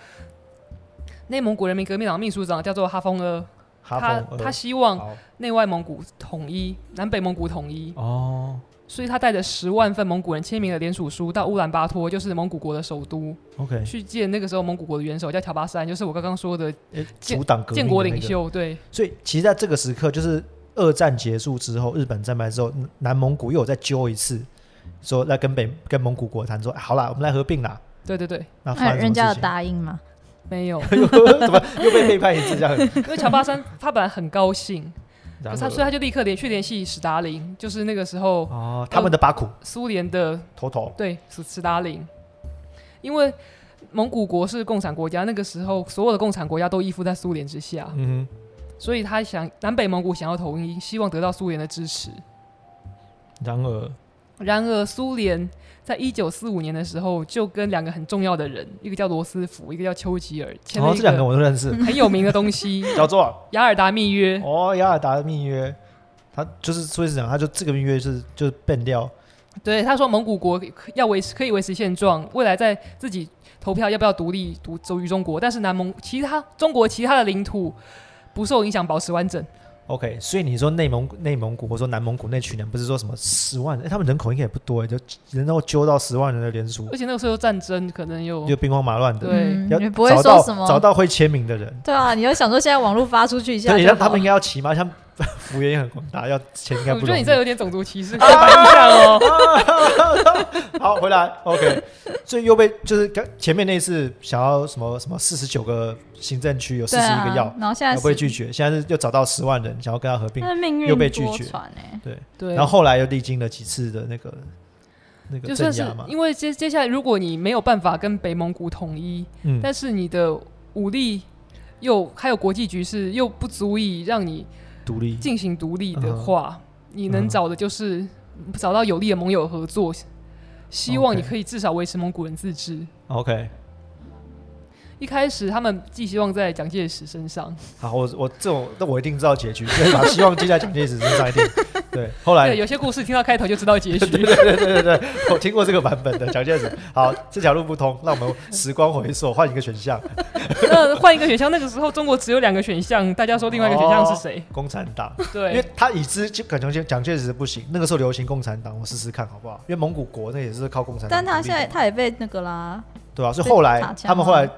内蒙古人民革命党秘书长叫做哈丰阿，他他希望内外蒙古统一，南北蒙古统一。哦。所以他带着十万份蒙古人签名的联署书到乌兰巴托，就是蒙古国的首都，OK，去见那个时候蒙古国的元首叫乔巴山，就是我刚刚说的建党建国领袖。对，所以其实在这个时刻，就是二战结束之后，日本战败之后，南蒙古又有再揪一次，说来跟北跟蒙古国谈，说好了，我们来合并啦。对对对，那人家有答应吗？没有，怎么又被背叛一次这样？因为乔巴山他本来很高兴。他所以他就立刻联去联系史达林，就是那个时候哦，他们的巴库苏联的头头对史史达林，因为蒙古国是共产国家，那个时候所有的共产国家都依附在苏联之下，嗯所以他想南北蒙古想要统一，希望得到苏联的支持。然而，然而苏联。在一九四五年的时候，就跟两个很重要的人，一个叫罗斯福，一个叫丘吉尔，签了这两个我都认识，很有名的东西，叫做雅尔达密约。哦，雅尔达密约，他就是所以是讲，他就这个密约是就变掉。对，他说蒙古国要维持可以维持现状，未来在自己投票要不要独立独走于中国，但是南蒙其他中国其他的领土不受影响，保持完整。OK，所以你说内蒙内蒙古或者说南蒙古那群人，不是说什么十万？哎，他们人口应该也不多，就人都揪到十万人的联署。而且那个时候战争，可能有就兵荒马乱的，对，要不会说什么找到会签名的人。对啊，你要想说现在网络发出去一下，对，他们应该要骑马？像。服务员也很广大，要钱应该不我觉得你这有点种族歧视，哦。好，回来，OK。所以又被就是前面那次想要什么什么四十九个行政区有四十一个要，然后现在被拒绝，现在是又找到十万人想要跟他合并，又被拒绝。对对。然后后来又历经了几次的那个那个镇压嘛。因为接接下来如果你没有办法跟北蒙古统一，嗯，但是你的武力又还有国际局势又不足以让你。独立进行独立的话，你能找的就是找到有力的盟友合作，希望你可以至少维持蒙古人自治。OK。一开始他们寄希望在蒋介石身上。好，我我这种那我一定知道结局，所以把希望寄在蒋介石身上一定。对，后来有些故事听到开头就知道结局。对对对对对对，我听过这个版本的蒋介石。好，这条路不通，让我们时光回溯，换一个选项。那换一个选项，那个时候中国只有两个选项，大家说另外一个选项是谁？共产党。对，因为他已知就蒋介蒋介石不行，那个时候流行共产党，我试试看好不好？因为蒙古国那也是靠共产党。但他现在他也被那个啦。对啊，所以后来他们后来。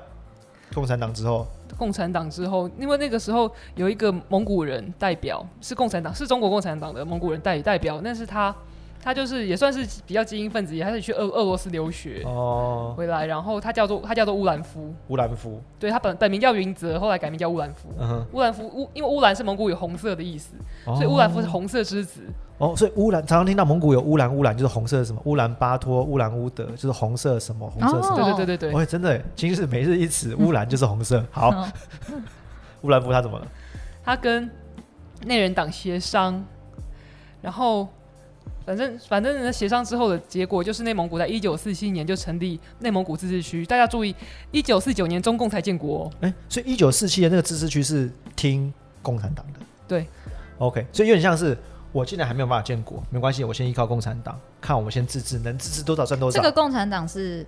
共产党之后，共产党之后，因为那个时候有一个蒙古人代表是共产党，是中国共产党的蒙古人代代表，但是他。他就是也算是比较精英分子，也还是去俄俄罗斯留学哦，回来，然后他叫做他叫做乌兰夫，乌兰夫，对他本本名叫云泽，后来改名叫乌兰夫。乌兰夫乌，因为乌兰是蒙古有红色的意思，所以乌兰夫是红色之子。哦，所以乌兰常常听到蒙古有乌兰乌兰，就是红色什么乌兰巴托、乌兰乌德，就是红色什么红色什么。对对对对对。哦，真的，今日每日一词，乌兰就 是红色。好，乌兰夫他怎么了？他跟内人党协商，然后。反正反正呢，协商之后的结果就是内蒙古在一九四七年就成立内蒙古自治区。大家注意，一九四九年中共才建国。哎，所以一九四七年那个自治区是听共产党的。对，OK，所以有点像是我现在还没有办法建国，没关系，我先依靠共产党，看我们先自治，能自治多少算多少。这个共产党是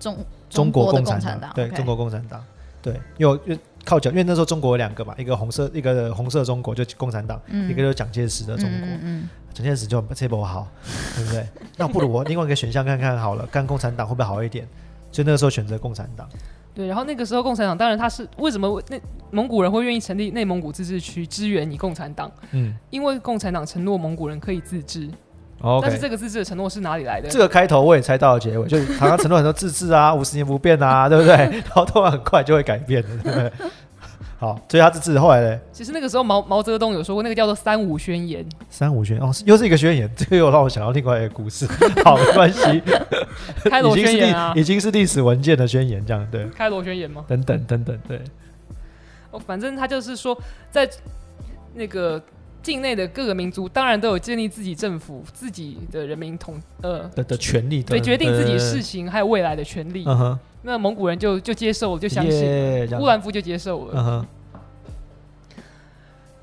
中中国共产党，对，中国共产党，对，有有靠蒋，因为那时候中国有两个嘛，一个红色，一个红色中国就共产党，一个就是蒋介石的中国。嗯。蒋介石就这不好，对不对？那不如我另外一个选项看看好了，干共产党会不会好一点？所以那个时候选择共产党。对，然后那个时候共产党，当然他是为什么那蒙古人会愿意成立内蒙古自治区支援你共产党？嗯，因为共产党承诺蒙古人可以自治。哦，但是这个自治的承诺是哪里来的？这个开头我也猜到了结尾，就 好像承诺很多自治啊，五十年不变啊，对不对？然后突然很快就会改变的，对不对？好，所以他自治后来呢？其实那个时候毛毛泽东有说过，那个叫做“三五宣言”。三五宣言哦，又是一个宣言，这个又让我想到另外一个故事。好，没关系。开罗宣言啊，已经是历史文件的宣言，这样对。开罗宣言吗？等等等等，对。哦，反正他就是说，在那个境内的各个民族，当然都有建立自己政府、自己的人民统呃的的权利，对决定自己事情还有未来的权利。那蒙古人就就接受了，就相信，乌兰夫就接受了。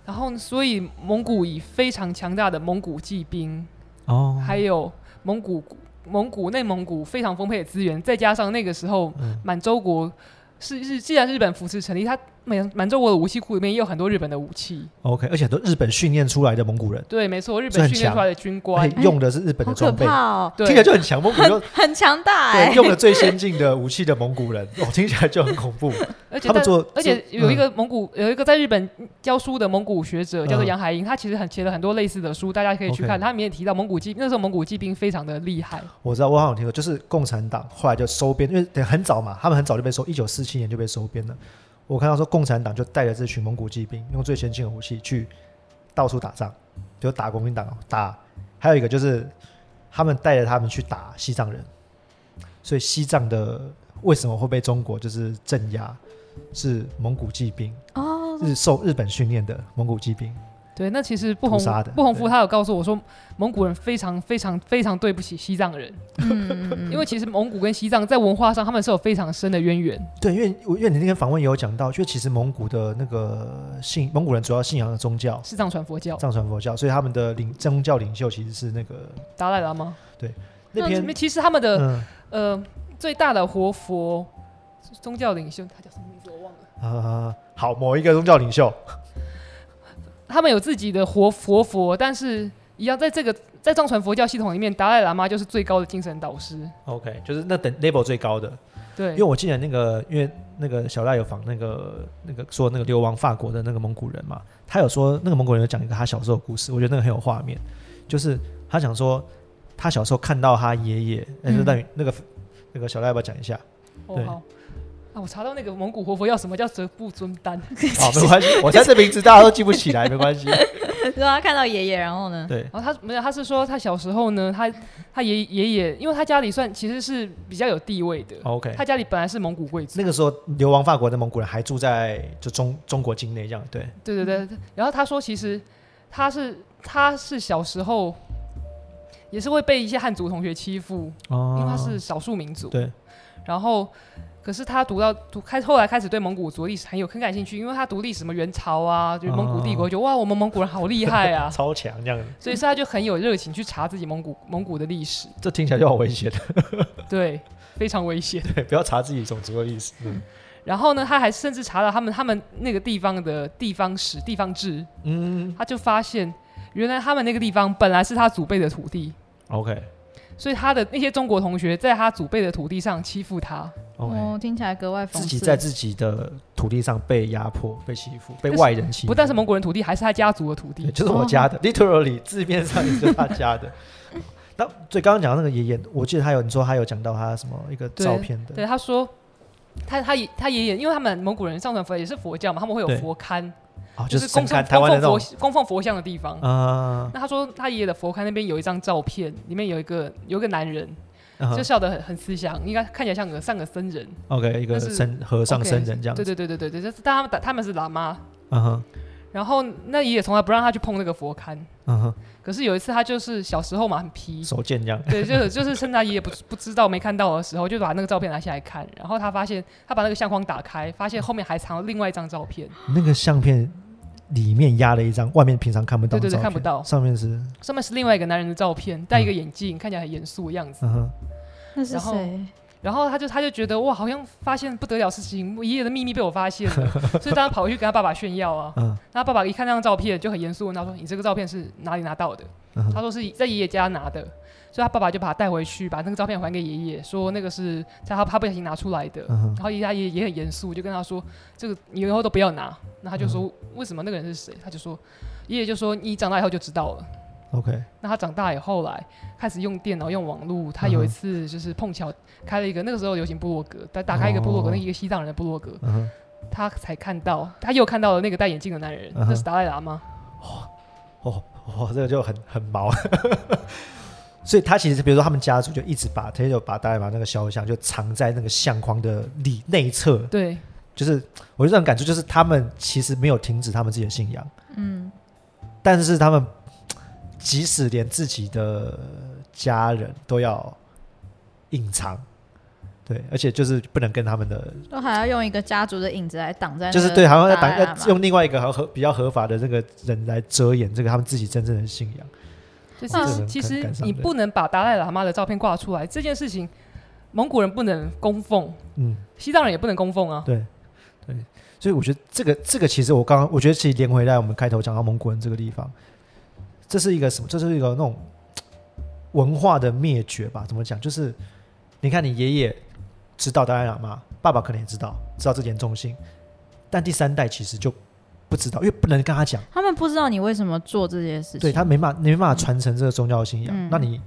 然后，所以蒙古以非常强大的蒙古骑兵哦，还有蒙古蒙古内蒙古非常丰沛的资源，再加上那个时候满洲国。是是，既然日本扶持成立，他满满洲国的武器库里面也有很多日本的武器。OK，而且很多日本训练出来的蒙古人。对，没错，日本训练出来的军官用的是日本的装备，听起来就很强。蒙古就很强大，对，用了最先进的武器的蒙古人，哦，听起来就很恐怖。而且他们做，而且有一个蒙古，有一个在日本教书的蒙古学者叫做杨海英，他其实很写了很多类似的书，大家可以去看。他里面也提到蒙古骑，那时候蒙古骑兵非常的厉害。我知道，我好像听说，就是共产党后来就收编，因为等很早嘛，他们很早就被收，一九四七年就被。收编了，我看到说共产党就带着这群蒙古骑兵，用最先进的武器去到处打仗，就打国民党打。还有一个就是他们带着他们去打西藏人，所以西藏的为什么会被中国就是镇压，是蒙古骑兵哦，是受日本训练的蒙古骑兵。对，那其实不红不红夫他有告诉我说，蒙古人非常非常非常对不起西藏人，嗯，因为其实蒙古跟西藏在文化上他们是有非常深的渊源。对，因为因为你那天访问也有讲到，就其实蒙古的那个信蒙古人主要信仰的宗教是藏传佛教，藏传佛教，所以他们的领宗教领袖其实是那个达赖喇嘛。对，那边其实他们的呃最大的活佛宗教领袖他叫什么名字我忘了啊，好，某一个宗教领袖。他们有自己的活佛佛，但是一样在这个在藏传佛教系统里面，达赖喇嘛就是最高的精神导师。OK，就是那等 level 最高的。对，因为我记得那个，因为那个小赖有访那个那个说那个流亡法国的那个蒙古人嘛，他有说那个蒙古人有讲一个他小时候的故事，我觉得那个很有画面，就是他想说他小时候看到他爷爷，那就等于那个那个小赖要不要讲一下？对。我查到那个蒙古活佛要什么叫折布尊丹？好，没关系，我猜这名字大家都记不起来，没关系。对啊看到爷爷，然后呢？对，然后他没有，他是说他小时候呢，他他爷爷爷，因为他家里算其实是比较有地位的。OK，他家里本来是蒙古贵族。那个时候流亡法国的蒙古人还住在就中中国境内，这样对。对对对，然后他说其实他是他是小时候也是会被一些汉族同学欺负，因为他是少数民族。对，然后。可是他读到读开后来开始对蒙古族历史很有很感兴趣，因为他读历史什么元朝啊，就是蒙古帝国，就哇，我们蒙古人好厉害啊，超强这样子。所以他就很有热情去查自己蒙古蒙古的历史。这听起来就好危险。对，非常危险。对，不要查自己种族的历史。嗯。然后呢，他还甚至查到他们他们那个地方的地方史、地方志。嗯。他就发现，原来他们那个地方本来是他祖辈的土地。OK。所以他的那些中国同学在他祖辈的土地上欺负他。哦，听起来格外讽刺。自己在自己的土地上被压迫、被欺负、被外人欺负。不但是蒙古人土地，还是他家族的土地，就是我家的，literally 字面上也是他家的。那所以刚刚讲到那个爷爷，我记得他有你说他有讲到他什么一个照片的。对，他说他他爷他爷爷，因为他们蒙古人上传佛也是佛教嘛，他们会有佛龛。就是供奉台湾佛供奉佛像的地方啊。那他说他爷爷的佛龛那边有一张照片，里面有一个有一个男人，就笑得很很慈祥，应该看起来像个像个僧人。OK，一个僧和尚僧人这样。对对对对对对，就是他们他们是喇嘛。嗯哼。然后那爷爷从来不让他去碰那个佛龛。嗯哼。可是有一次他就是小时候嘛很皮，手贱这样。对，就是就是趁他爷爷不 不知道没看到的时候，就把那个照片拿下来看。然后他发现他把那个相框打开，发现后面还藏了另外一张照片。那个相片。里面压了一张外面平常看不到，对对对，看不到。上面是上面是另外一个男人的照片，戴一个眼镜，看起来很严肃的样子。嗯那是谁？然后他就他就觉得哇，好像发现不得了事情，我爷爷的秘密被我发现了，所以当他跑回去跟他爸爸炫耀啊。嗯。他爸爸一看那张照片就很严肃，问他说：“你这个照片是哪里拿到的？”他说：“是在爷爷家拿的。”所以他爸爸就把他带回去，把那个照片还给爷爷，说那个是在他他不小心拿出来的。然后爷爷也很严肃，就跟他说：“这个你以后都不要拿。”那他就说：“为什么那个人是谁？”他就说：“爷爷就说你长大以后就知道了。” OK。那他长大以后来开始用电脑、用网络。他有一次就是碰巧开了一个那个时候流行部落格，他打开一个部落格，那一个西藏人的部落格，他才看到，他又看到了那个戴眼镜的男人，那是达赖喇嘛。哦哦哦，这个就很很毛。所以他其实，比如说他们家族就一直把，他就把大概把那个肖像就藏在那个相框的里内侧。对，就是我就这种感触，就是他们其实没有停止他们自己的信仰，嗯，但是他们即使连自己的家人都要隐藏，对，而且就是不能跟他们的，都还要用一个家族的影子来挡在，就是对，好像要挡要用另外一个合合比较合法的这个人来遮掩这个他们自己真正的信仰。就是其实你不能把达赖喇嘛的照片挂出来，这件事情蒙古人不能供奉，嗯，西藏人也不能供奉啊。对，对，所以我觉得这个这个其实我刚刚我觉得其实连回来我们开头讲到蒙古人这个地方，这是一个什么？这是一个那种文化的灭绝吧？怎么讲？就是你看你爷爷知道达赖喇嘛，爸爸可能也知道知道这严重性，但第三代其实就。不知道，因为不能跟他讲。他们不知道你为什么做这些事情。对他没办法，没办法传承这个宗教信仰。那你，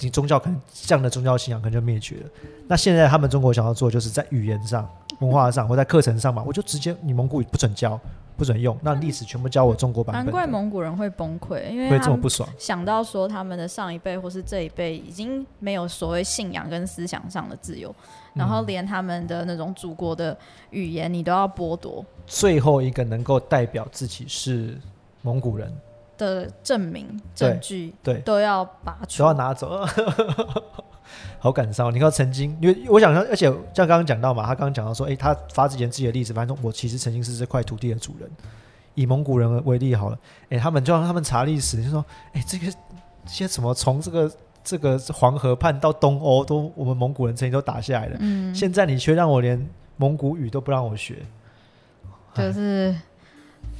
你宗教可能这样的宗教信仰可能就灭绝了。那现在他们中国想要做，就是在语言上、文化上或在课程上嘛，我就直接你蒙古语不准教。不准用，那历史全部教我中国版本。难怪蒙古人会崩溃，因为会这么不爽。想到说他们的上一辈或是这一辈已经没有所谓信仰跟思想上的自由，然后连他们的那种祖国的语言你都要剥夺。最后一个能够代表自己是蒙古人的证明证据，对都要拔除，都要拿走。好感伤，你看曾经，因为我想说，而且像刚刚讲到嘛，他刚刚讲到说，哎，他发之前自己的例子，反正我其实曾经是这块土地的主人。以蒙古人为例好了，哎，他们就让他们查历史，就说，哎，这个些什么从这个这个黄河畔到东欧，都我们蒙古人曾经都打下来的。嗯，现在你却让我连蒙古语都不让我学，就是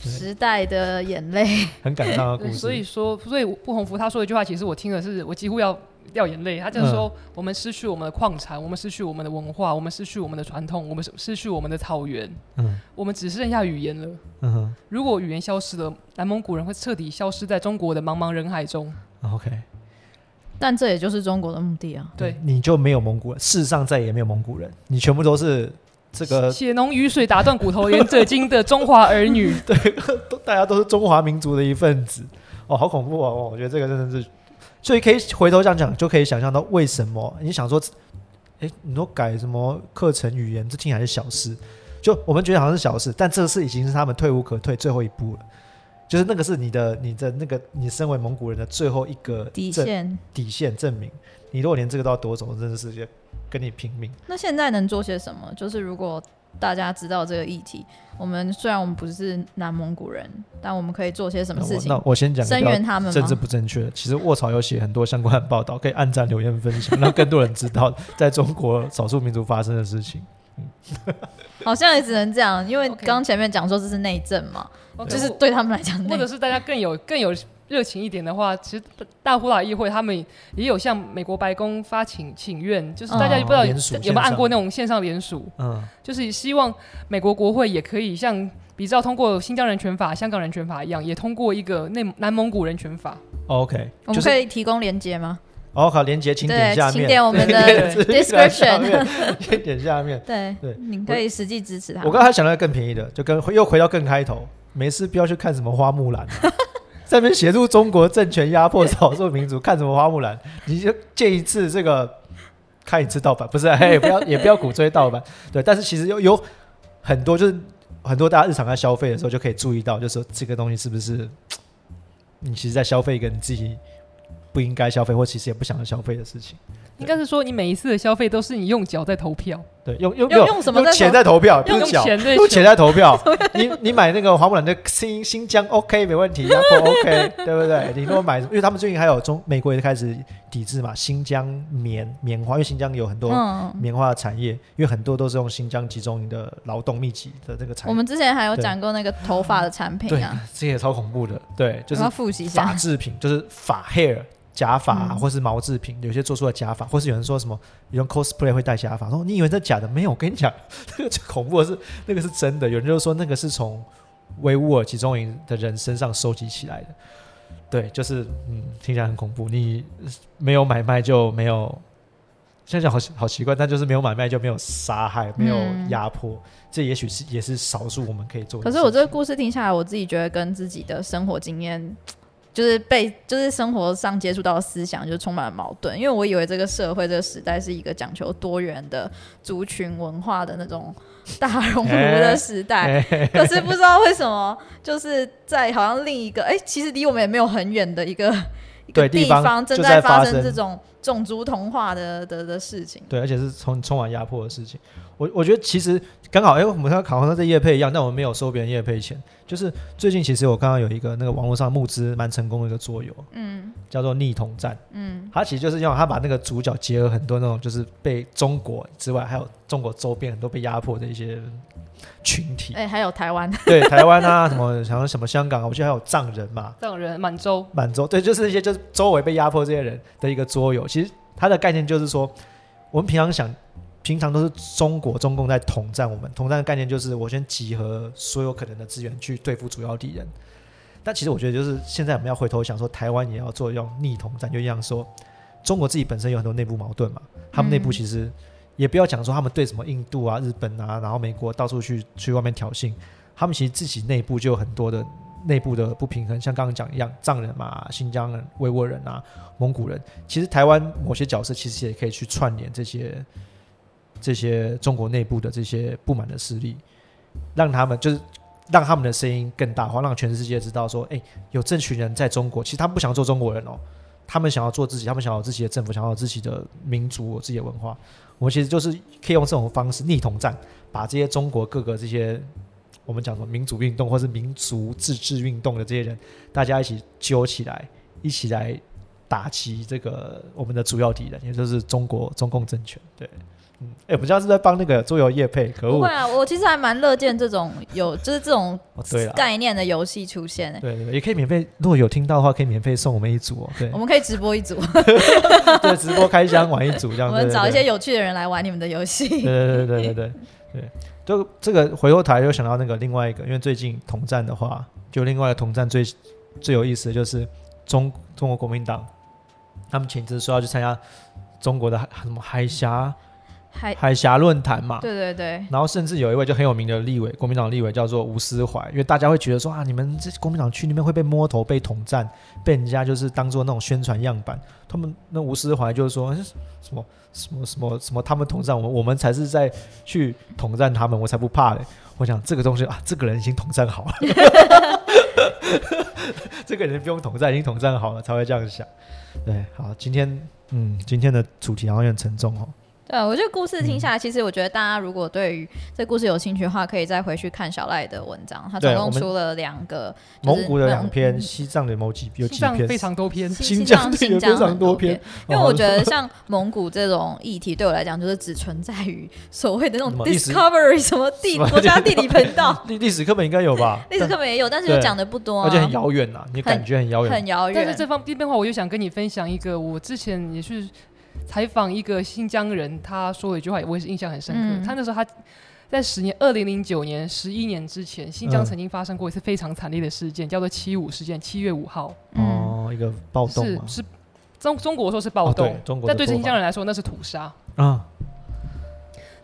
时代的眼泪，很感伤的故事。所以说，所以不鸿福他说一句话，其实我听的是，我几乎要。掉眼泪，他就是说，我们失去我们的矿产，我们失去我们的文化，我们失去我们的传统，我们失去我们的草原，嗯，我们只剩下语言了。嗯哼，如果语言消失了，南蒙古人会彻底消失在中国的茫茫人海中。OK，但这也就是中国的目的啊。对，你就没有蒙古人，世上再也没有蒙古人，你全部都是这个血浓于水，打断骨头，连着筋的中华儿女。对，都大家都是中华民族的一份子。哦，好恐怖啊！哦，我觉得这个真的是。所以可以回头这样讲，就可以想象到为什么你想说，哎，你说改什么课程语言，这听起来是小事，就我们觉得好像是小事，但这个事已经是他们退无可退最后一步了，就是那个是你的你的那个你身为蒙古人的最后一个底线底线证明，你如果连这个都要夺走，真的是跟你拼命。那现在能做些什么？就是如果。大家知道这个议题，我们虽然我们不是南蒙古人，但我们可以做些什么事情？那我先讲，声援他们政治不正确。其实卧槽有写很多相关的报道，可以按赞、留言、分享，让更多人知道在中国少数民族发生的事情。好像也只能这样，因为刚前面讲说这是内政嘛，就是对他们来讲，或者是大家更有更有。热情一点的话，其实大呼拉议会他们也有向美国白宫发请请愿，就是大家不知道有没有按过那种线上联署，嗯，就是希望美国国会也可以像比照通过新疆人权法、香港人权法一样，也通过一个内南蒙古人权法。OK，我们可以提供连接吗？哦，好，连接请点下面，请点我们的 description，先点下面。对对，你可以实际支持他。我刚才想到更便宜的，就跟又回到更开头，没事不要去看什么花木兰。在那边协助中国政权压迫少数民族，看什么花木兰？你就见一次这个，看一次盗版，不是？嘿，不要也不要鼓吹盗版。对，但是其实有有很多，就是很多大家日常在消费的时候就可以注意到，就是这个东西是不是你其实在消费一个你自己不应该消费，或其实也不想要消费的事情。应该是说，你每一次的消费都是你用脚在投票，对，用用用用什么钱在投票，用钱用钱在投票。你你买那个花木兰的新新疆，OK，没问题，然后 OK，对不对？你如果买，因为他们最近还有中美国也开始抵制嘛，新疆棉棉花，因为新疆有很多棉花的产业，因为很多都是用新疆集中营的劳动密集的这个产。我们之前还有讲过那个头发的产品啊，这也超恐怖的，对，就是复习一下发制品，就是发 hair。假发或是毛制品，有些做出了假发，或是有人说什么用 cosplay 会戴假发，说你以为这假的？没有，我跟你讲，那个最恐怖的是那个是真的。有人就说那个是从维吾尔集中营的人身上收集起来的。对，就是嗯，听起来很恐怖。你没有买卖就没有，现在讲好好奇怪，但就是没有买卖就没有杀害，没有压迫。这也许是也是少数我们可以做的。可是我这个故事听下来，我自己觉得跟自己的生活经验。就是被就是生活上接触到的思想就充满了矛盾，因为我以为这个社会这个时代是一个讲求多元的族群文化的那种 大熔炉的时代，可是不知道为什么就是在好像另一个哎，其实离我们也没有很远的一个一个地方正在发生这种种族同化的的的事情，对，而且是充充满压迫的事情。我我觉得其实刚好，哎，我们跟考上这叶配一样，但我们没有收别人叶配钱。就是最近其实我刚刚有一个那个网络上募资蛮成功的一个桌游，嗯，叫做逆统战，嗯，它其实就是用它把那个主角结合很多那种就是被中国之外还有中国周边很多被压迫的一些群体，哎，还有台湾，对，台湾啊，什么像什么香港，我记得还有藏人嘛，藏人满洲，满洲，对，就是一些就是周围被压迫这些人的一个桌游。其实它的概念就是说，我们平常想。平常都是中国中共在统战我们，统战的概念就是我先集合所有可能的资源去对付主要敌人。但其实我觉得就是现在我们要回头想说，台湾也要做用逆统战，就一样说中国自己本身有很多内部矛盾嘛，他们内部其实也不要讲说他们对什么印度啊、日本啊，然后美国到处去去外面挑衅，他们其实自己内部就有很多的内部的不平衡，像刚刚讲一样，藏人嘛、新疆人、维吾尔人啊、蒙古人，其实台湾某些角色其实也可以去串联这些。这些中国内部的这些不满的势力，让他们就是让他们的声音更大化，让全世界知道说，哎，有这群人在中国，其实他们不想做中国人哦，他们想要做自己，他们想要自己的政府，想要自己的民族、自己的文化。我们其实就是可以用这种方式逆统战，把这些中国各个这些我们讲什么民主运动或是民族自治运动的这些人，大家一起揪起来，一起来打击这个我们的主要敌人，也就是中国中共政权。对。哎，我们家是在帮那个桌游业配，可恶！不会啊，我其实还蛮乐见这种有就是这种概念的游戏出现。对对，也可以免费，如果有听到的话，可以免费送我们一组哦。对，我们可以直播一组，对，直播开箱玩一组这样。我们找一些有趣的人来玩你们的游戏。对对对对对对对，就这个回过头来又想到那个另外一个，因为最近统战的话，就另外一个统战最最有意思的就是中中国国民党，他们前次说要去参加中国的什么海峡。海海峡论坛嘛，对对对，然后甚至有一位就很有名的立委，国民党立委叫做吴思怀，因为大家会觉得说啊，你们这国民党去那边会被摸头、被统战，被人家就是当做那种宣传样板。他们那吴思怀就是说什么什么什么什么，他们统战我们，我们才是在去统战他们，我才不怕嘞。我想这个东西啊，这个人已经统战好了，这个人不用统战，已经统战好了才会这样想。对，好，今天嗯，今天的主题好像有点沉重哦。对，我觉得故事听下来，其实我觉得大家如果对于这故事有兴趣的话，可以再回去看小赖的文章。他总共出了两个，蒙古的两篇，西藏的某几有几篇，非常多篇，新疆新疆非常多篇。因为我觉得像蒙古这种议题，对我来讲就是只存在于所谓的那种 Discovery 什么地国家地理频道。历历史课本应该有吧？历史课本也有，但是又讲的不多，而且很遥远呐，你感觉很遥远，很遥远。但是这方面变化，我就想跟你分享一个，我之前也是。采访一个新疆人，他说了一句话，我也是印象很深刻。他那时候他在十年，二零零九年，十一年之前，新疆曾经发生过一次非常惨烈的事件，叫做七五事件，七月五号。哦，一个暴动是是中中国说是暴动，但对新疆人来说那是屠杀啊。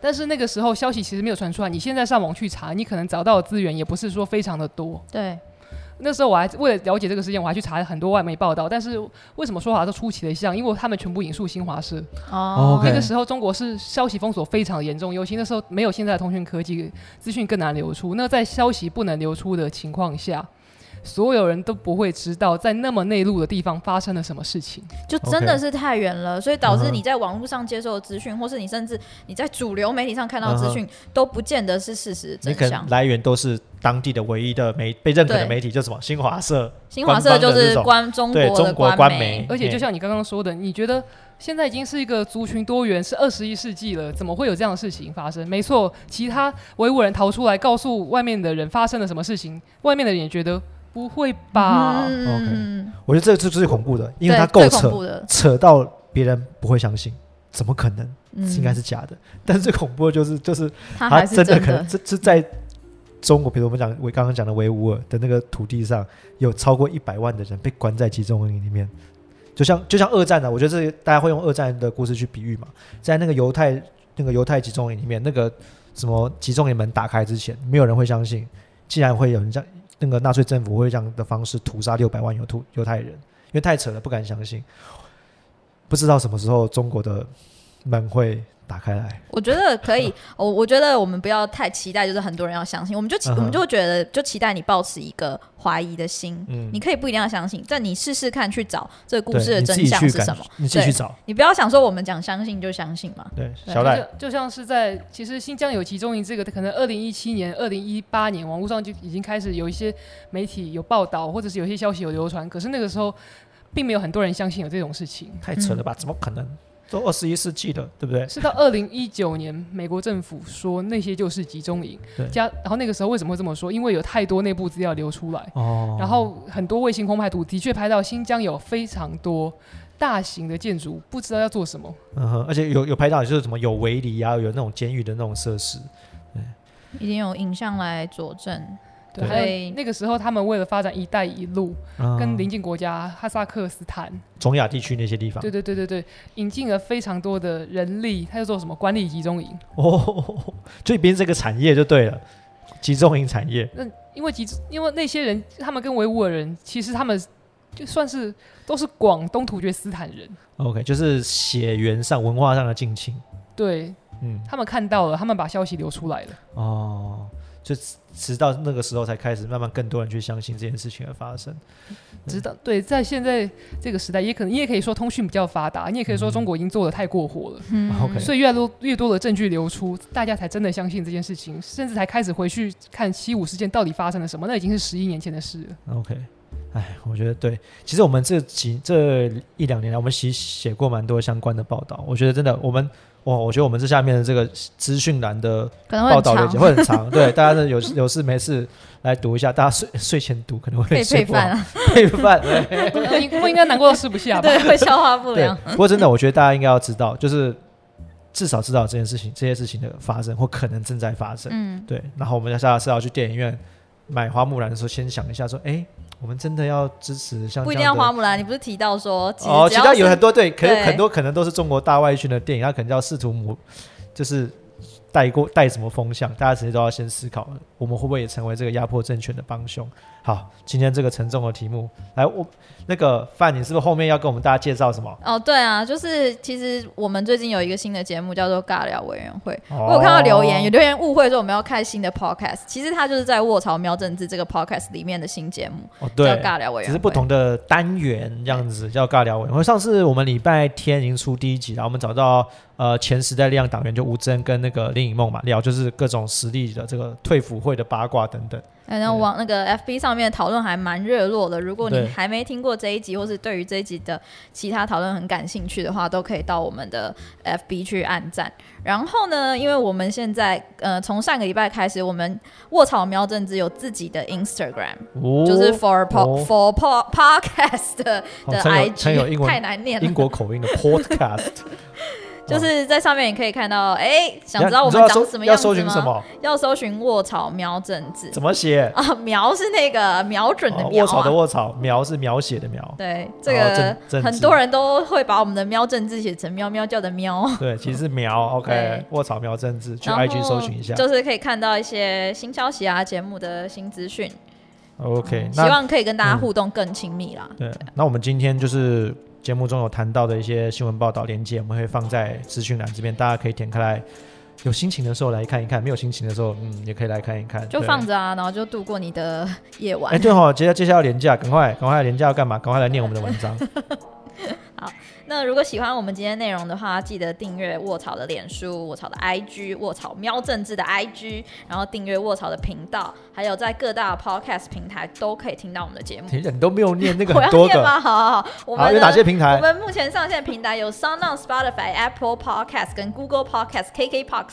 但是那个时候消息其实没有传出来，你现在上网去查，你可能找到的资源也不是说非常的多。对。那时候我还为了了解这个事件，我还去查了很多外媒报道。但是为什么说法都出奇的像？因为他们全部引述新华社。哦。那个时候中国是消息封锁非常严重，尤其那时候没有现在的通讯科技，资讯更难流出。那在消息不能流出的情况下。所有人都不会知道，在那么内陆的地方发生了什么事情，就真的是太远了，所以导致你在网络上接受的资讯，或是你甚至你在主流媒体上看到资讯，都不见得是事实真相。来源都是当地的唯一的媒被认可的媒体，叫什么新华社。新华社就是官中国的官媒，而且就像你刚刚说的，你觉得现在已经是一个族群多元，是二十一世纪了，怎么会有这样的事情发生？没错，其他维吾人逃出来，告诉外面的人发生了什么事情，外面的人也觉得。不会吧？OK，我觉得这个是最恐怖的，因为它够扯，扯到别人不会相信，怎么可能？应该是假的。但是最恐怖的就是，就是他真的可能这这在中国，比如我们讲我刚刚讲的维吾尔的那个土地上，有超过一百万的人被关在集中营里面，就像就像二战的，我觉得这大家会用二战的故事去比喻嘛，在那个犹太那个犹太集中营里面，那个什么集中营门打开之前，没有人会相信，竟然会有人这样。那个纳粹政府会这样的方式屠杀六百万犹突犹太人，因为太扯了，不敢相信。不知道什么时候中国的门会。打开来，我觉得可以。我我觉得我们不要太期待，就是很多人要相信，我们就我们就觉得就期待你保持一个怀疑的心。嗯，你可以不一定要相信，但你试试看去找这个故事的真相是什么。你继续找，你不要想说我们讲相信就相信嘛。对，小赖就像是在其实新疆有集中营这个，可能二零一七年、二零一八年网络上就已经开始有一些媒体有报道，或者是有些消息有流传，可是那个时候并没有很多人相信有这种事情。太扯了吧？怎么可能？都二十一世纪的，对不对？是到二零一九年，美国政府说那些就是集中营。对。加，然后那个时候为什么会这么说？因为有太多内部资料流出来。哦。然后很多卫星空拍图的确拍到新疆有非常多大型的建筑，不知道要做什么。嗯哼。而且有有拍到就是什么有围篱啊，有那种监狱的那种设施。对。已经有影像来佐证。对，那个时候他们为了发展“一带一路”，跟邻近国家哈萨克斯坦、中亚地区那些地方，对对对对对，引进了非常多的人力，他就做什么管理集中营哦，这边这个产业就对了，集中营产业。那因为集，因为那些人，他们跟维吾尔人，其实他们就算是都是广东突厥斯坦人。OK，就是血缘上、文化上的近亲。对，嗯，他们看到了，他们把消息流出来了。哦。就直到那个时候才开始慢慢更多人去相信这件事情的发生。直到对，在现在这个时代，也可能你也可以说通讯比较发达，你也可以说中国已经做的太过火了。嗯，OK。所以越来多越多的证据流出，大家才真的相信这件事情，甚至才开始回去看七五事件到底发生了什么。那已经是十一年前的事了。OK。哎，我觉得对。其实我们这几这一两年来，我们写写过蛮多相关的报道。我觉得真的我们。哇，我觉得我们这下面的这个资讯栏的报道链接会很长，对，大家的有有事没事来读一下，大家睡睡前读可能会配饭啊，配饭，不 应该难过到吃不下吧？对，会消化不良。不过真的，我觉得大家应该要知道，就是至少知道这件事情，这些事情的发生或可能正在发生。嗯，对。然后我们要下次要去电影院买花木兰的时候，先想一下说，哎。我们真的要支持像不一定要花木兰，你不是提到说哦，其他有很多对，可是很多可能都是中国大外宣的电影，他可能要试图模，就是带过带什么风向，大家其实都要先思考，我们会不会也成为这个压迫政权的帮凶？好，今天这个沉重的题目，来我。那个范，你是不是后面要跟我们大家介绍什么？哦，对啊，就是其实我们最近有一个新的节目叫做尬聊委员会。我有看到留言，有留言误会说我们要开新的 podcast，其实它就是在卧槽喵政治这个 podcast 里面的新节目。哦，对，叫尬聊委员会，只是不同的单元这样子叫尬聊委员会。上次我们礼拜天已经出第一集，然后我们找到呃前时代力量党员就吴峥跟那个林颖梦嘛聊，就是各种实力的这个退辅会的八卦等等。然后往那个 FB 上面讨论还蛮热络的。如果你还没听过这一集，或是对于这一集的其他讨论很感兴趣的话，都可以到我们的 FB 去按赞。然后呢，因为我们现在呃从上个礼拜开始，我们卧草喵政治有自己的 Instagram，就是 for for podcast 的 IG，太难念了，英国口音的 podcast。就是在上面也可以看到，哎，想知道我们长什么样子吗？要搜寻卧草苗政治，怎么写 啊？苗是那个瞄准的苗，卧草的卧草，苗是描写的描。对，这个很多人都会把我们的喵政治写成喵喵叫的喵。对，其实是 苗。OK，卧草苗政治，去 IG 搜寻一下，就是可以看到一些新消息啊，节目的新资讯。OK，希望可以跟大家互动更亲密啦。对，那我们今天就是。节目中有谈到的一些新闻报道链接，我们会放在资讯栏这边，大家可以点开来，有心情的时候来看一看，没有心情的时候，嗯，也可以来看一看，就放着啊，然后就度过你的夜晚。哎，对哦接下接下来要廉价，赶快赶快廉价要干嘛？赶快来念我们的文章。好。那如果喜欢我们今天内容的话，记得订阅卧槽的脸书、卧槽的 IG、卧槽喵政治的 IG，然后订阅卧槽的频道，还有在各大 Podcast 平台都可以听到我们的节目。你都没有念那个 很多个吗？好好好，我们有哪些平台？我们目前上线平台有 Sound、Spotify、Apple Podcast、跟 Google Podcast、KKBox、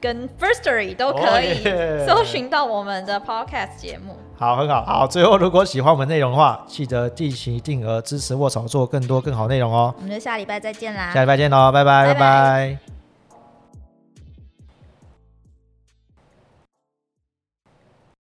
跟 Firstory 都可以 搜寻到我们的 Podcast 节目。好，很好，好。最后，如果喜欢我们内容的话，记得定期定额支持卧槽做更多更好内容哦。我们就下礼拜再见啦！下礼拜见喽，拜拜，拜拜。